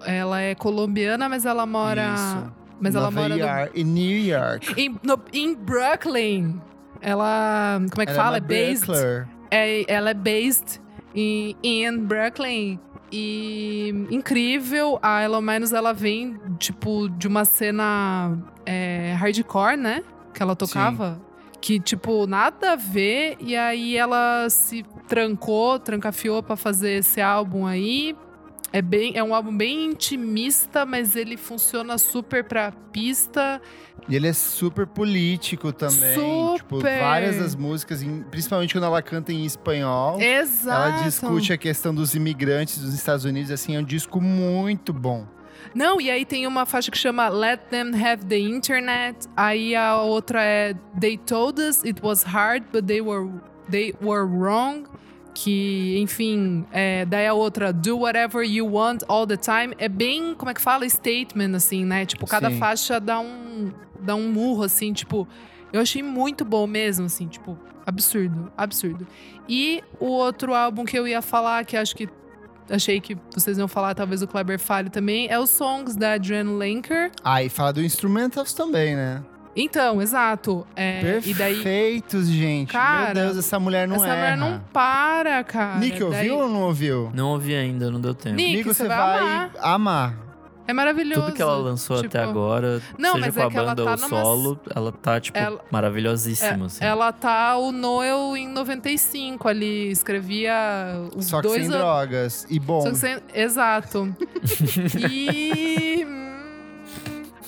Ela é colombiana, mas ela mora. Isso. Mas ela Nova mora no- York, em New York. em, no- em Brooklyn. Ela. Como é que Ela fala? é É uma based. É, ela é based em, em Brooklyn. E incrível, a Ella Minus, ela vem, tipo, de uma cena é, hardcore, né? Que ela tocava. que, tipo, nada a ver. E aí ela se trancou, trancafiou pra fazer esse álbum aí. É, bem, é um álbum bem intimista, mas ele funciona super pra pista. E ele é super político também. Tipo, Super. várias das músicas, principalmente quando ela canta em espanhol. Exato. Ela discute a questão dos imigrantes dos Estados Unidos, assim, é um disco muito bom. Não, e aí tem uma faixa que chama Let Them Have the Internet. Aí a outra é They Told Us It Was Hard, but They Were, they were Wrong. Que, enfim, é, daí a outra, Do Whatever You Want All the Time. É bem, como é que fala? Statement, assim, né? Tipo, cada Sim. faixa dá um, dá um murro, assim, tipo. Eu achei muito bom mesmo, assim, tipo, absurdo, absurdo. E o outro álbum que eu ia falar, que acho que achei que vocês iam falar, talvez o Kleber fale também, é os Songs da Adrienne Lenker. Ah, e fala do Instrumentals também, né? Então, exato. É, e daí. Perfeitos, gente. Cara, Meu Deus, essa mulher não essa erra. mulher não para, cara. Nick, ouviu Daí- ou não ouviu? Não ouvi ainda, não deu tempo. Nick, Nico, você você vai vai amar. amar. É maravilhoso. Tudo que ela lançou Tipo, até agora, Não, seja mas com é a banda tá ou numa- solo, ela tá, tipo, Ela- maravilhosíssima, É, assim. Ela tá o Noel em 95 ali, escrevia os Só que dois sem an- drogas. E bom. Só que sem... Exato. e. hum,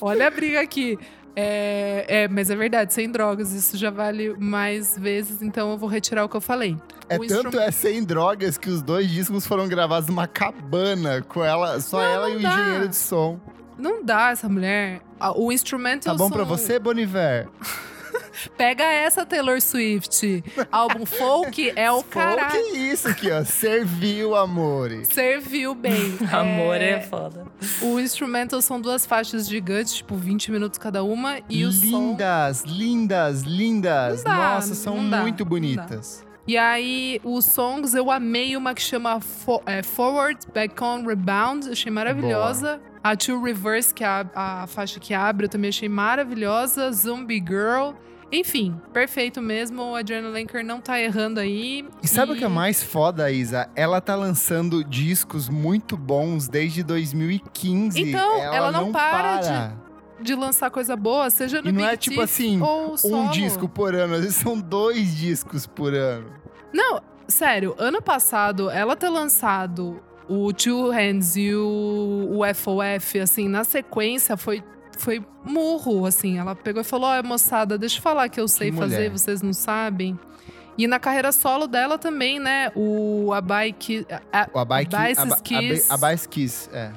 Olha a briga aqui. É, é, mas é verdade, sem drogas, isso já vale mais vezes, então eu vou retirar o que eu falei. É o tanto é sem drogas que os dois discos foram gravados numa cabana com ela, só ela e o dá. engenheiro de som. Não dá essa mulher. Ah, O instrumento Tá bom pra você, Boniver? Pega essa Taylor Swift. Álbum folk é o Pô, caralho. que isso aqui, ó. Serviu, amores. Serviu bem. Amor é foda. O instrumental são duas faixas gigantes, tipo 20 minutos cada uma. E o som. lindas, lindas, lindas. Dá, Nossa, são dá, muito bonitas. E aí, os songs, eu amei uma que chama Fo- é, Forward, Back on, Rebound. Achei maravilhosa. A To Reverse, que é a, a faixa que abre, eu também achei maravilhosa. Zombie Girl. Enfim, perfeito mesmo. A Adriana Lenker não tá errando aí. E sabe o que é mais foda, Isa? Ela tá lançando discos muito bons desde 2015. Então, ela não para para. de lançar coisa boa, seja no E não Big é tipo Thief assim, Um disco por ano, às vezes são dois discos por ano. Não, sério, ano passado ela ter lançado o Two Hands e o, o FOF, assim, na sequência foi, foi murro, assim. Ela pegou e falou: Ó, moçada, deixa eu falar que eu sei mulher. fazer, vocês não sabem. E na carreira solo dela também, né? O Abai a, O Abai Kiss. Kiss. Abai Kiss, é.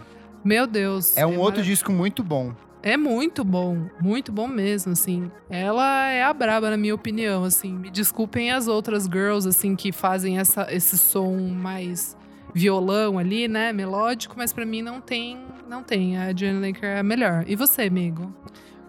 Meu Deus. É um outro marav- disco muito bom. É muito bom, muito bom mesmo, assim. Ela é a braba, na minha opinião, assim. Me desculpem as outras girls, assim, que fazem essa, esse som mais violão ali, né, melódico, mas pra mim não tem, não tem. A Jane Laker é a melhor. E você, amigo?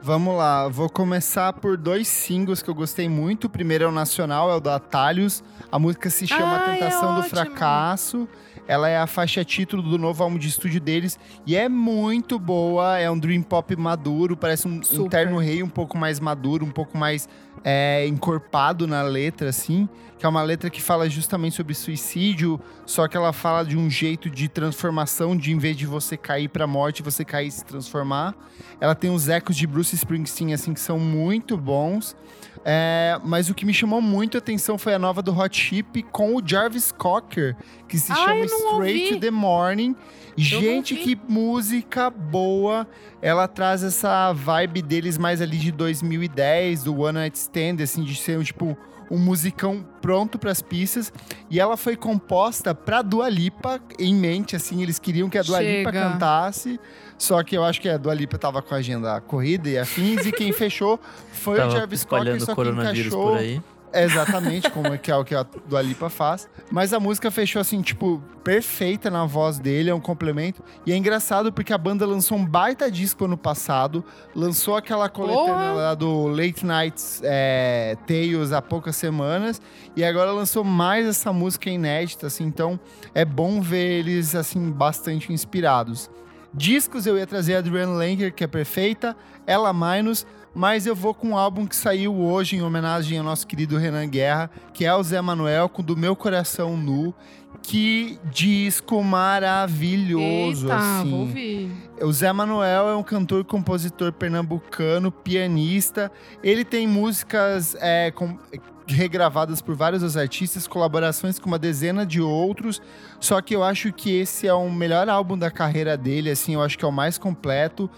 Vamos lá, vou começar por dois singles que eu gostei muito. O primeiro é o Nacional, é o do Atalhos. A música se chama Ai, é Tentação do ótimo. Fracasso. Ela é a faixa título do novo álbum de estúdio deles. E é muito boa, é um dream pop maduro. Parece um, um Super. terno rei um pouco mais maduro, um pouco mais é, encorpado na letra, assim. Que é uma letra que fala justamente sobre suicídio, só que ela fala de um jeito de transformação, de em vez de você cair pra morte, você cair e se transformar. Ela tem uns ecos de Bruce Springsteen, assim, que são muito bons. É, mas o que me chamou muito a atenção foi a nova do Hot Chip com o Jarvis Cocker, que se chama Straight ouvi. to the Morning. Gente, que música boa! Ela traz essa vibe deles mais ali de 2010, do One Night Stand, assim, de ser tipo um musicão pronto para as pistas. E ela foi composta pra Dua Lipa em mente, assim, eles queriam que a Dua Lipa Chega. cantasse. Só que eu acho que a Dua Lipa tava com a agenda corrida e afins, e quem fechou foi o Tava Jarvis Cocker, só que coronavírus encaixou... por aí. Exatamente, como é que é o que a Dua Lipa faz. Mas a música fechou assim, tipo, perfeita na voz dele, é um complemento. E é engraçado porque a banda lançou um baita disco ano passado, lançou aquela coletânea lá do Late Nights é, Tales há poucas semanas, e agora lançou mais essa música inédita, assim, então é bom ver eles, assim, bastante inspirados. Discos eu ia trazer a Adrienne Lenker, que é perfeita, ela Minus, mas eu vou com um álbum que saiu hoje em homenagem ao nosso querido Renan Guerra, que é o Zé Manuel, com Do Meu Coração Nu. Que disco maravilhoso, Eita, assim. vou ouvir. O Zé Manuel é um cantor, compositor pernambucano, pianista. Ele tem músicas é, com- regravadas por vários artistas, colaborações com uma dezena de outros. Só que eu acho que esse é o melhor álbum da carreira dele, assim, eu acho que é o mais completo.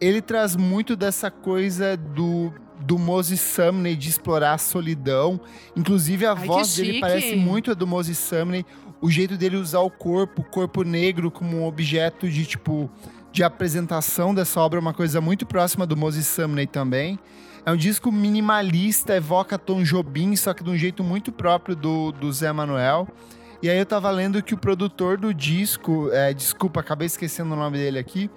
Ele traz muito dessa coisa do do Moses Sumney de explorar a solidão. Inclusive a Ai, voz dele parece muito a do Moses Sumney. O jeito dele usar o corpo, o corpo negro como um objeto de tipo de apresentação dessa obra é uma coisa muito próxima do Moses Sumney também. É um disco minimalista, evoca Tom Jobim, só que de um jeito muito próprio do, do Zé Manuel. E aí eu tava lendo que o produtor do disco, é, desculpa, acabei esquecendo o nome dele aqui,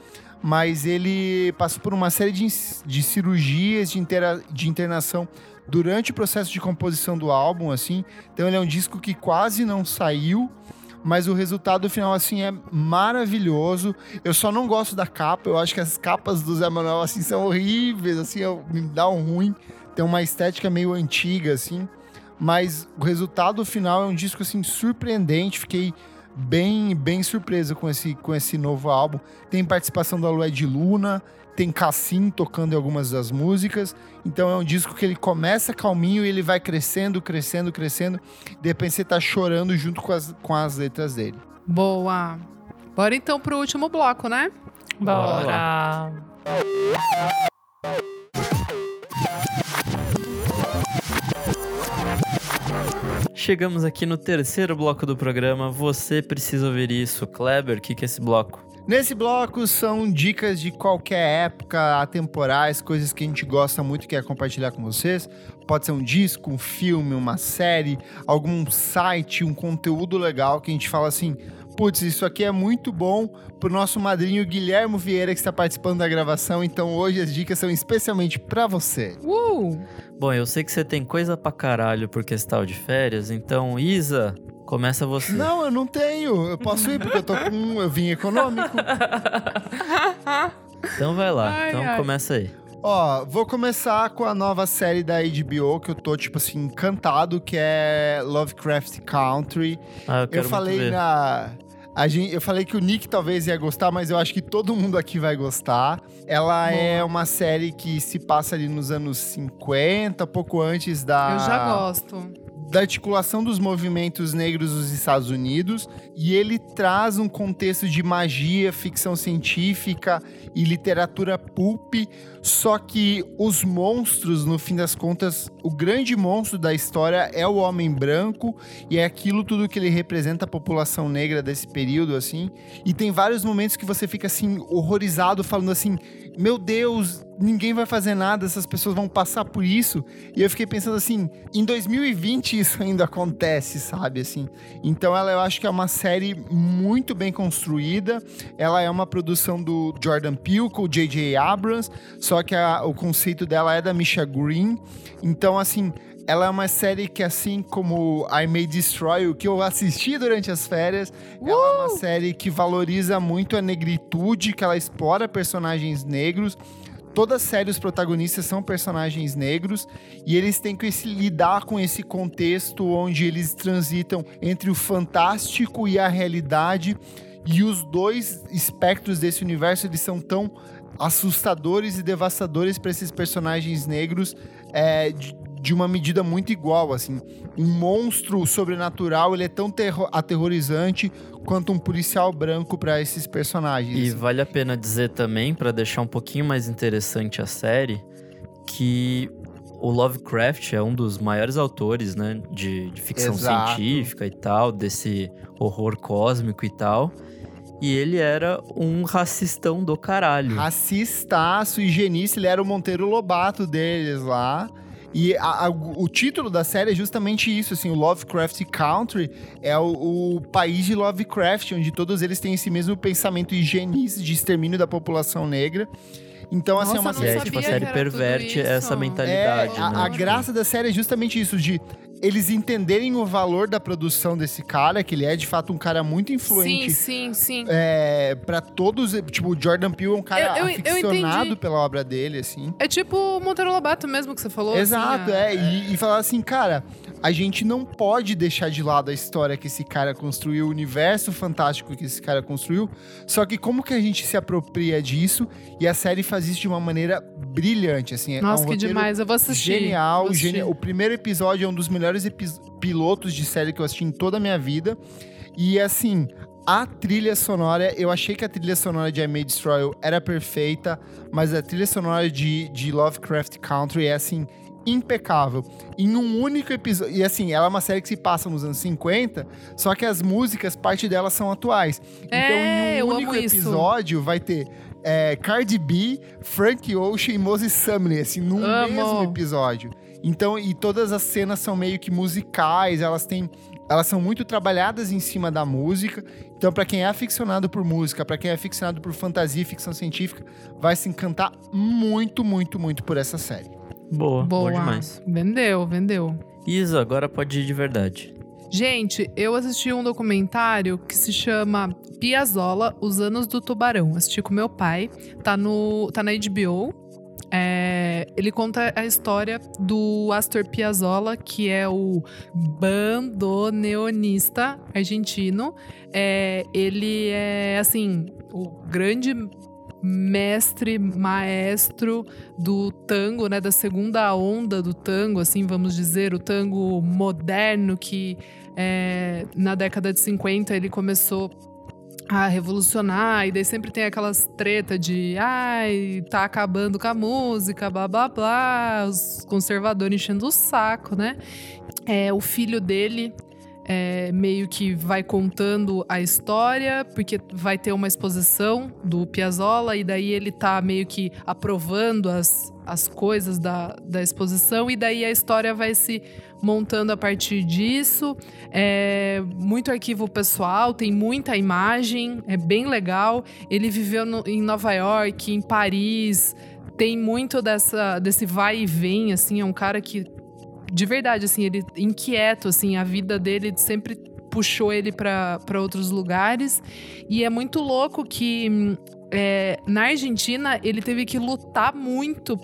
mas ele passou por uma série de, de cirurgias de, intera- de internação durante o processo de composição do álbum, assim. Então ele é um disco que quase não saiu, mas o resultado final, assim, é maravilhoso. Eu só não gosto da capa, eu acho que as capas do Zé Manuel, assim, são horríveis, assim, eu- me dá um ruim. Tem uma estética meio antiga, assim. Mas o resultado final é um disco, assim, surpreendente. Fiquei bem, bem surpreso com esse, com esse novo álbum. Tem participação da Lued Luna, tem Cassim tocando em algumas das músicas. Então é um disco que ele começa calminho e ele vai crescendo, crescendo, crescendo. De repente você tá chorando junto com as, com as letras dele. Boa. Bora então pro último bloco, né? Bora. Chegamos aqui no terceiro bloco do programa. Você precisa ouvir isso. Kleber, o que, que é esse bloco? Nesse bloco são dicas de qualquer época, atemporais, coisas que a gente gosta muito e quer compartilhar com vocês. Pode ser um disco, um filme, uma série, algum site, um conteúdo legal que a gente fala assim: putz, isso aqui é muito bom pro nosso madrinho Guilhermo Vieira que está participando da gravação. Então hoje as dicas são especialmente para você. Uh! Bom, eu sei que você tem coisa pra caralho porque você tá de férias, então, Isa, começa você. Não, eu não tenho. Eu posso ir porque eu tô com. Eu vim econômico. Então vai lá, Ai, então ai. começa aí. Ó, vou começar com a nova série da HBO que eu tô, tipo assim, encantado, que é Lovecraft Country. Ah, eu Eu, quero falei muito ver. na. A gente, eu falei que o Nick talvez ia gostar, mas eu acho que todo mundo aqui vai gostar. Ela é uma série que se passa ali nos anos 50, pouco antes da Eu já gosto. da articulação dos movimentos negros dos Estados Unidos e ele traz um contexto de magia, ficção científica e literatura pulp, só que os monstros, no fim das contas, o grande monstro da história é o homem branco e é aquilo tudo que ele representa a população negra desse período assim. E tem vários momentos que você fica assim horrorizado falando assim: "Meu Deus, ninguém vai fazer nada, essas pessoas vão passar por isso". E eu fiquei pensando assim, em 2020 isso ainda acontece, sabe assim. Então ela eu acho que é uma série muito bem construída. Ela é uma produção do Jordan Peele com o J.J. Abrams, só que a- o conceito dela é da Misha Green. Então assim, ela é uma série que, assim como I May Destroy, o que eu assisti durante as férias, ela é uma série que valoriza muito a negritude, que ela explora personagens negros. Toda série, os protagonistas são personagens negros e eles têm que se lidar com esse contexto onde eles transitam entre o fantástico e a realidade. E os dois espectros desse universo eles são tão assustadores e devastadores para esses personagens negros é, de, de uma medida muito igual, assim. Um monstro sobrenatural, ele é tão terro- aterrorizante quanto um policial branco para esses personagens. E assim. vale a pena dizer também, pra deixar um pouquinho mais interessante a série, que o Lovecraft é um dos maiores autores, né, de, de ficção Exato. científica e tal, desse horror cósmico e tal. E ele era um racistão do caralho. Racistaço e genista, ele era o Monteiro Lobato deles lá. E a- a- o título da série é justamente isso, assim, o Lovecraft Country é o, o país de Lovecraft, onde todos eles têm esse mesmo pensamento higienista de extermínio da população negra. Então, assim, é uma Nossa, E série tipo, a série perverte essa É, mentalidade, a, né? a Tipo, graça da série é justamente isso, de eles entenderem o valor da produção desse cara, que ele é de fato um cara muito influente. Sim, sim, sim. É, para todos, tipo, o Jordan Peele é um cara Eu- eu- eu aficionado entendi. pela obra dele, assim. É tipo o Monteiro Lobato mesmo que você falou. Exato, assim, a- é. E, e falar assim, cara, a gente não pode deixar de lado a história que esse cara construiu, o universo fantástico que esse cara construiu. Só que como que a gente se apropria disso? E a série faz isso de uma maneira brilhante, assim. é Nossa, um que demais. Eu vou assistir. Genial, vou assistir. genial. O primeiro episódio é um dos melhores epi- pilotos de série que eu assisti em toda a minha vida. E assim, a trilha sonora, eu achei que a trilha sonora de I May Destroy You era perfeita, mas a trilha sonora de, de Lovecraft Country é assim. Impecável. Em um único episódio. E assim, ela é uma série que se passa nos anos 50, só que as músicas, parte delas são atuais. Então, É, em eu um único isso. episódio, vai ter é, Cardi B, Frank Ocean e Moses Sumney, assim, num Amo. mesmo episódio. Então, e todas as cenas são meio que musicais, elas têm. Elas são muito trabalhadas em cima da música. Então, pra quem é aficionado por música, pra quem é aficionado por fantasia e ficção científica, vai se encantar muito, muito, muito por essa série. Boa, Boa. boa demais. Vendeu, vendeu. Isa, agora pode ir de verdade. Gente, eu assisti um documentário que se chama Piazzolla, Os Anos do Tubarão. Assisti com meu pai. Tá, no, tá na HBO. É, ele conta a história do Astor Piazzolla, que é o bandoneonista argentino. É, ele é, assim, o grande mestre, maestro do tango, né, da segunda onda do tango, assim, vamos dizer, o tango moderno que é, na década de 50 ele começou a revolucionar, e daí sempre tem aquelas treta de ai, tá acabando com a música, blá blá blá, os conservadores enchendo o saco, né? É, o filho dele é, meio que vai contando a história, porque vai ter uma exposição do Piazzolla, e daí ele tá meio que aprovando as, as coisas da, da exposição, e daí a história vai se montando a partir disso. É, muito arquivo pessoal, tem muita imagem, é bem legal. Ele viveu no- em Nova York, em Paris, tem muito dessa, desse vai e vem, assim, é um cara que de verdade, assim, ele inquieto, assim, a vida dele sempre puxou ele para outros lugares. E é muito louco que é, na Argentina ele teve que lutar muito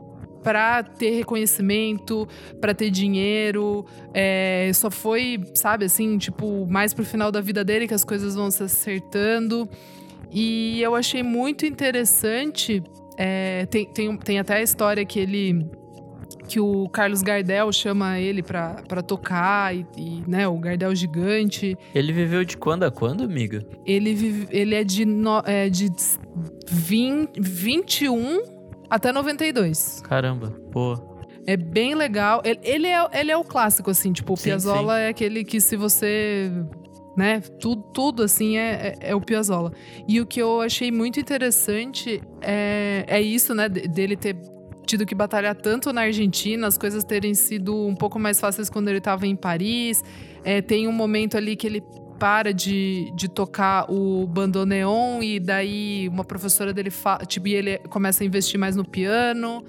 para ter reconhecimento, para ter dinheiro. É, só foi, sabe, assim, tipo, mais pro final da vida dele que as coisas vão se acertando. E eu achei muito interessante. é, tem, tem, tem até a história que ele que o Carlos Gardel chama ele pra, pra tocar, e, e, né, o Gardel gigante. Ele viveu de quando a quando, amiga? Ele, vive, ele é de, no, é de 20, 21 até 92. Caramba, boa. É bem legal. Ele, ele, é, ele é o clássico, assim, tipo, o Sim, Piazzolla é aquele que se você. Né, tudo, tudo assim é, é, é o Piazzolla. E o que eu achei muito interessante é, é isso, né, de- dele ter tido que batalhar tanto na Argentina, as coisas terem sido um pouco mais fáceis quando ele estava em Paris. É, tem um momento ali que ele para de, de tocar o bandoneon e daí uma professora dele tipo, ele começa a investir mais no piano.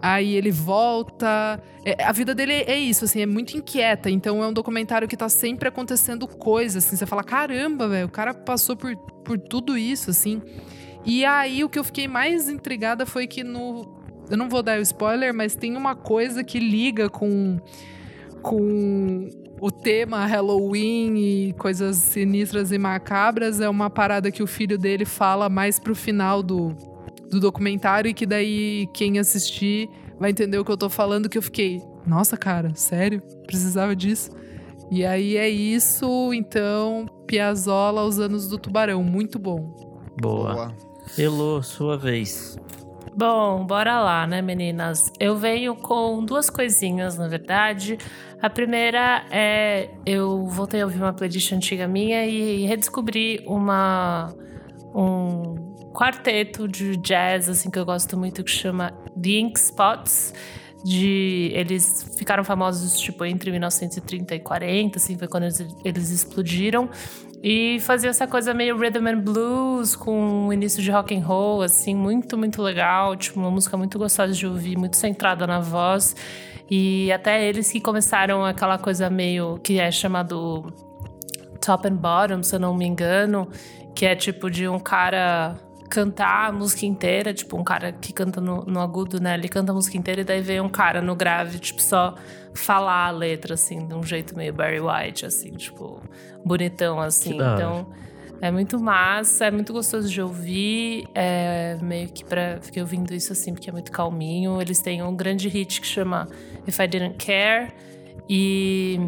Aí ele volta. É, a vida dele é isso, assim, é muito inquieta. Então é um documentário que tá sempre acontecendo coisas, assim. Você fala, caramba, velho, o cara passou por, por tudo isso, assim. E aí o que eu fiquei mais intrigada foi que no. Eu não vou dar o spoiler, mas tem uma coisa que liga com. com o tema Halloween e coisas sinistras e macabras. É uma parada que o filho dele fala mais pro final do, do documentário e que daí quem assistir vai entender o que eu tô falando, que eu fiquei, nossa, cara, sério? Precisava disso? E aí é isso, então, Piazzolla, Os Anos do Tubarão, muito bom. Boa. Elô, sua vez. Bom, bora lá, né, meninas? Eu venho com duas coisinhas, na verdade. A primeira é eu voltei a ouvir uma playlist antiga minha e redescobri uma um quarteto de jazz assim que eu gosto muito que chama The Ink Spots. De, eles ficaram famosos tipo entre 1930 e 40, assim, foi quando eles, eles explodiram. E fazia essa coisa meio rhythm and blues com o início de rock and roll, assim, muito, muito legal. Tipo, uma música muito gostosa de ouvir, muito centrada na voz. E até eles que começaram aquela coisa meio que é chamado top and bottom, se eu não me engano, que é tipo de um cara cantar a música inteira, tipo um cara que canta no, no, agudo, né? Ele canta a música inteira e daí vem um cara no grave, tipo, só falar a letra, assim, de um jeito meio Barry White, assim, tipo, bonitão, assim. Então, é muito massa, é muito gostoso de ouvir. É meio que pra. Fiquei ouvindo isso assim, porque é muito calminho. Eles têm um grande hit que chama If I Didn't Care. E.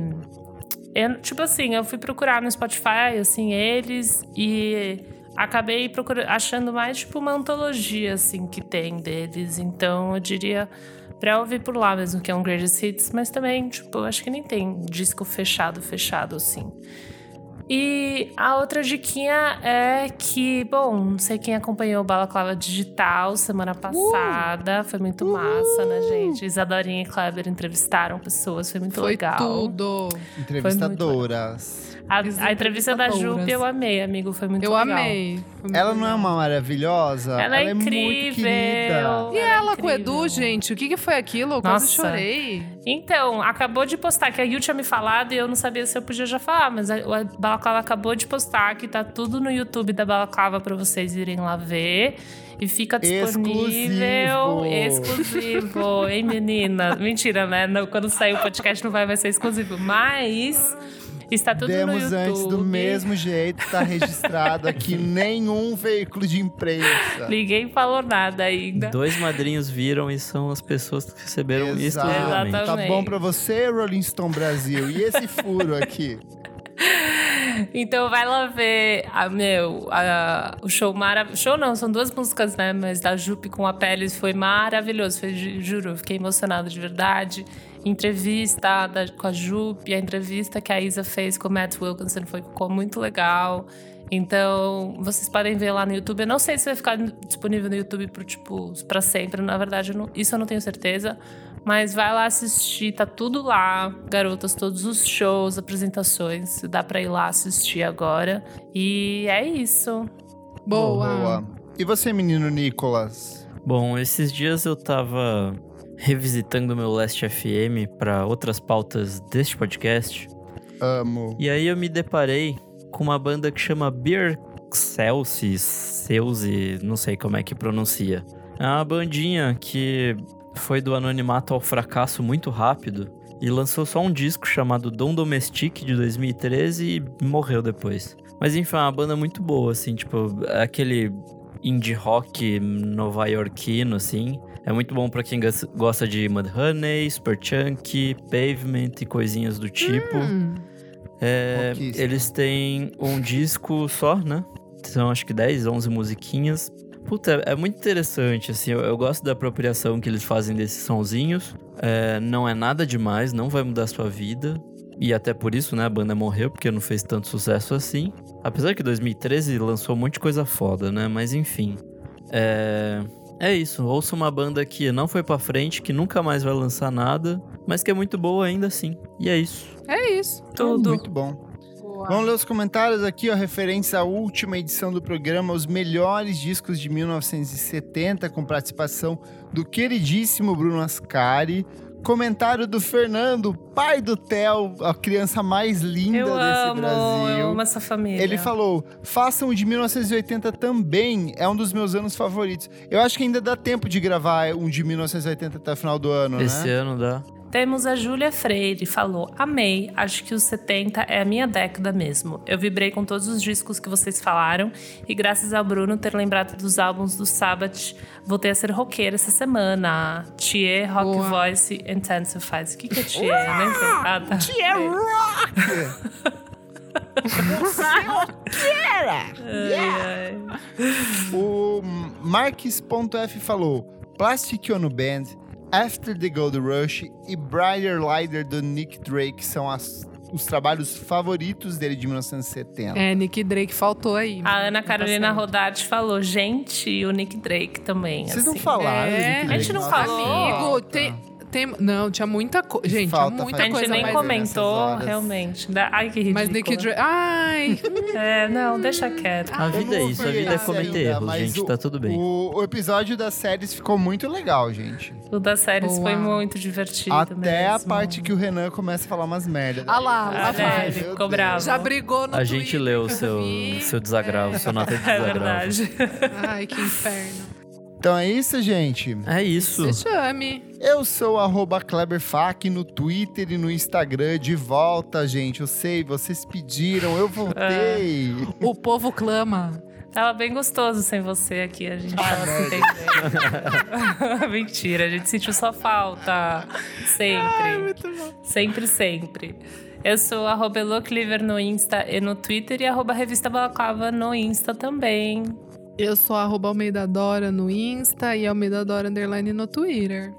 Eu, tipo assim, eu fui procurar no Spotify, assim, eles e acabei procurando, achando mais tipo uma antologia assim que tem deles. Então eu diria pra ouvir por lá mesmo, que é um Greatest Hits, mas também, tipo, acho que nem tem disco fechado, fechado assim. E a outra diquinha é que, bom, não sei quem acompanhou o Balaclava Digital semana passada. Uh! Foi muito uh! massa, né, gente? Isadorinha e Kleber entrevistaram pessoas, foi muito foi legal. Tudo. Entrevistadoras. A, a, entrevista da Jupe eu amei, amigo. Foi muito eu legal. Eu amei. Ela não é uma maravilhosa? Ela, é ela é, incrível. muito querida. E ela, ela é com o Edu, gente? O que, que foi aquilo? Eu quase chorei. Então, acabou de postar, que a Yu tinha me falado e eu não sabia se eu podia já falar, mas a, a Balaclava acabou de postar que tá tudo no YouTube da Balaclava pra vocês irem lá ver. E fica disponível. Exclusivo. Exclusivo. hein, menina? Mentira, né? quando sair o podcast não vai, vai ser exclusivo. Mas Está tudo Demos no YouTube. antes do mesmo jeito, está registrado aqui nenhum veículo de imprensa. Ninguém falou nada ainda. Dois madrinhos viram e são as pessoas que receberam isso. Exatamente. Tá bom para você, Rolling Stone Brasil? E esse furo aqui? Então vai lá ver a, meu, a, o show maravilhoso. Show não, são duas músicas, né? Mas da Jupe com a Peles foi maravilhoso. Foi, juro, fiquei emocionada de verdade entrevista da, com a Jupe, a entrevista que a Isa fez com o Matt Wilkinson foi, ficou muito legal. Então, vocês podem ver lá no YouTube. Eu não sei se vai ficar disponível no YouTube por, tipo, para sempre. Na verdade, eu não, isso eu não tenho certeza. Mas vai lá assistir, tá tudo lá. Garotas, todos os shows, apresentações. Dá pra ir lá assistir agora. E é isso. Boa. Boa. E você, menino Nicolas? Bom, esses dias eu tava revisitando meu Last FM para outras pautas deste podcast. Amo. E aí eu me deparei com uma banda que chama Beer Celsius, Celsi, não sei como é que pronuncia. É uma bandinha que foi do anonimato ao fracasso muito rápido e lançou só um disco chamado Dom Domestique de 2013 e morreu depois. Mas enfim, é uma banda muito boa, assim, tipo, é aquele indie rock nova-iorquino, assim. É muito bom para quem gosta de Mudhoney, Superchunk, Pavement e coisinhas do tipo. Hum. É, eles têm um disco só, né? São acho que 10, 11 musiquinhas. Puta, é muito interessante, assim. Eu, eu gosto da apropriação que eles fazem desses sonzinhos. É, não é nada demais, não vai mudar sua vida. E até por isso, né, a banda morreu, porque não fez tanto sucesso assim. Apesar que 2013 lançou um monte de coisa foda, né? Mas enfim. É. É isso, ouça uma banda que não foi pra frente, que nunca mais vai lançar nada, mas que é muito boa ainda assim. E é isso. É isso. Tudo. Muito bom. Vamos ler os comentários aqui, ó, referência à última edição do programa, os melhores discos de 1970, com participação do queridíssimo Bruno Ascari. Comentário do Fernando, pai do Theo, a criança mais linda eu desse amo, Brasil. Eu amo essa família. Ele falou: façam o de 1980 também, é um dos meus anos favoritos. Eu acho que ainda dá tempo de gravar um de 1980 até o final do ano, Esse né? ano dá. Temos a Júlia Freire, falou: Amei, acho que os 70 é a minha década mesmo. Eu vibrei com todos os discos que vocês falaram e, graças ao Bruno ter lembrado dos álbuns do Sabbath, voltei a ser roqueira essa semana. Thier Rock Boa. Voice Intensifies. O que, que é Thier? Nem sei. Ah, tá. Tia Rock! Você roqueira! Ai. O Marques.f falou: Plastic Ono Band, After the Gold Rush e Brighter Lighter do Nick Drake são as- os trabalhos favoritos dele de 1970. É, Nick Drake faltou aí. A Ana Carolina Tá certo. Rodarte falou: Gente, e o Nick Drake também. Vocês não assim. falaram? É, do Nick a gente Drake? não Nossa, falou. Amigo, tem, tem. Não, tinha muita coisa. Gente, falta tinha muita A gente coisa nem mais. comentou, nessas horas. realmente. Da- Ai, que ridículo. Mas Nick Dre. Ai! É, não, deixa quieto. A vida é isso, a vida é cometer erros, gente, o- tá tudo bem. O, o episódio das séries ficou muito legal, gente. O das séries Boa. foi muito divertido Até a mesmo. parte que o Renan começa a falar umas merdas. Ah lá, Ah, vai. ele Meu ficou bravo. Já brigou no A gente Twitter, leu o seu, seu desagravo, sua nota de É desagravo. verdade. Ai, que inferno. Então é isso, gente. É isso. Se chame. Eu sou arroba KleberFac no Twitter e no Instagram. De volta, gente. Eu sei, vocês pediram, eu voltei. O povo clama. Tava bem gostoso sem você aqui, a gente tava se entendendo. Mentira, a gente sentiu sua falta. Sempre. Sempre, sempre. Eu sou arroba Elocliver no Insta e no Twitter e arroba Revista Balaclava no Insta também. Eu sou arroba Almeida Dora no Insta e Almeida Dora Underline no Twitter.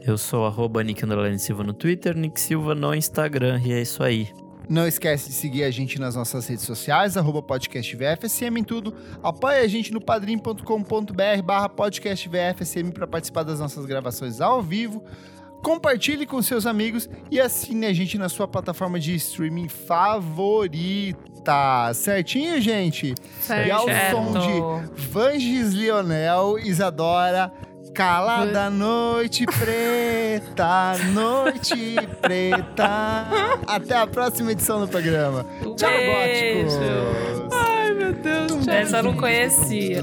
Eu sou arroba Nick Underline Silva no Twitter, Nick Silva no Instagram, e é isso aí. Não esquece de seguir a gente nas nossas redes sociais, arroba podcast VFSM em tudo. Apoie a gente no padrim.com.br barra podcast VFSM para participar das nossas gravações ao vivo. Compartilhe com seus amigos e assine a gente na sua plataforma de streaming favorita. Certinho, gente? Certo. E ao som de Vanges Lionel, Isadora, Calada Noite Preta, Noite Preta. Até a próxima edição do programa. Tchau, beijo. góticos. Ai, meu Deus. Essa eu não conhecia.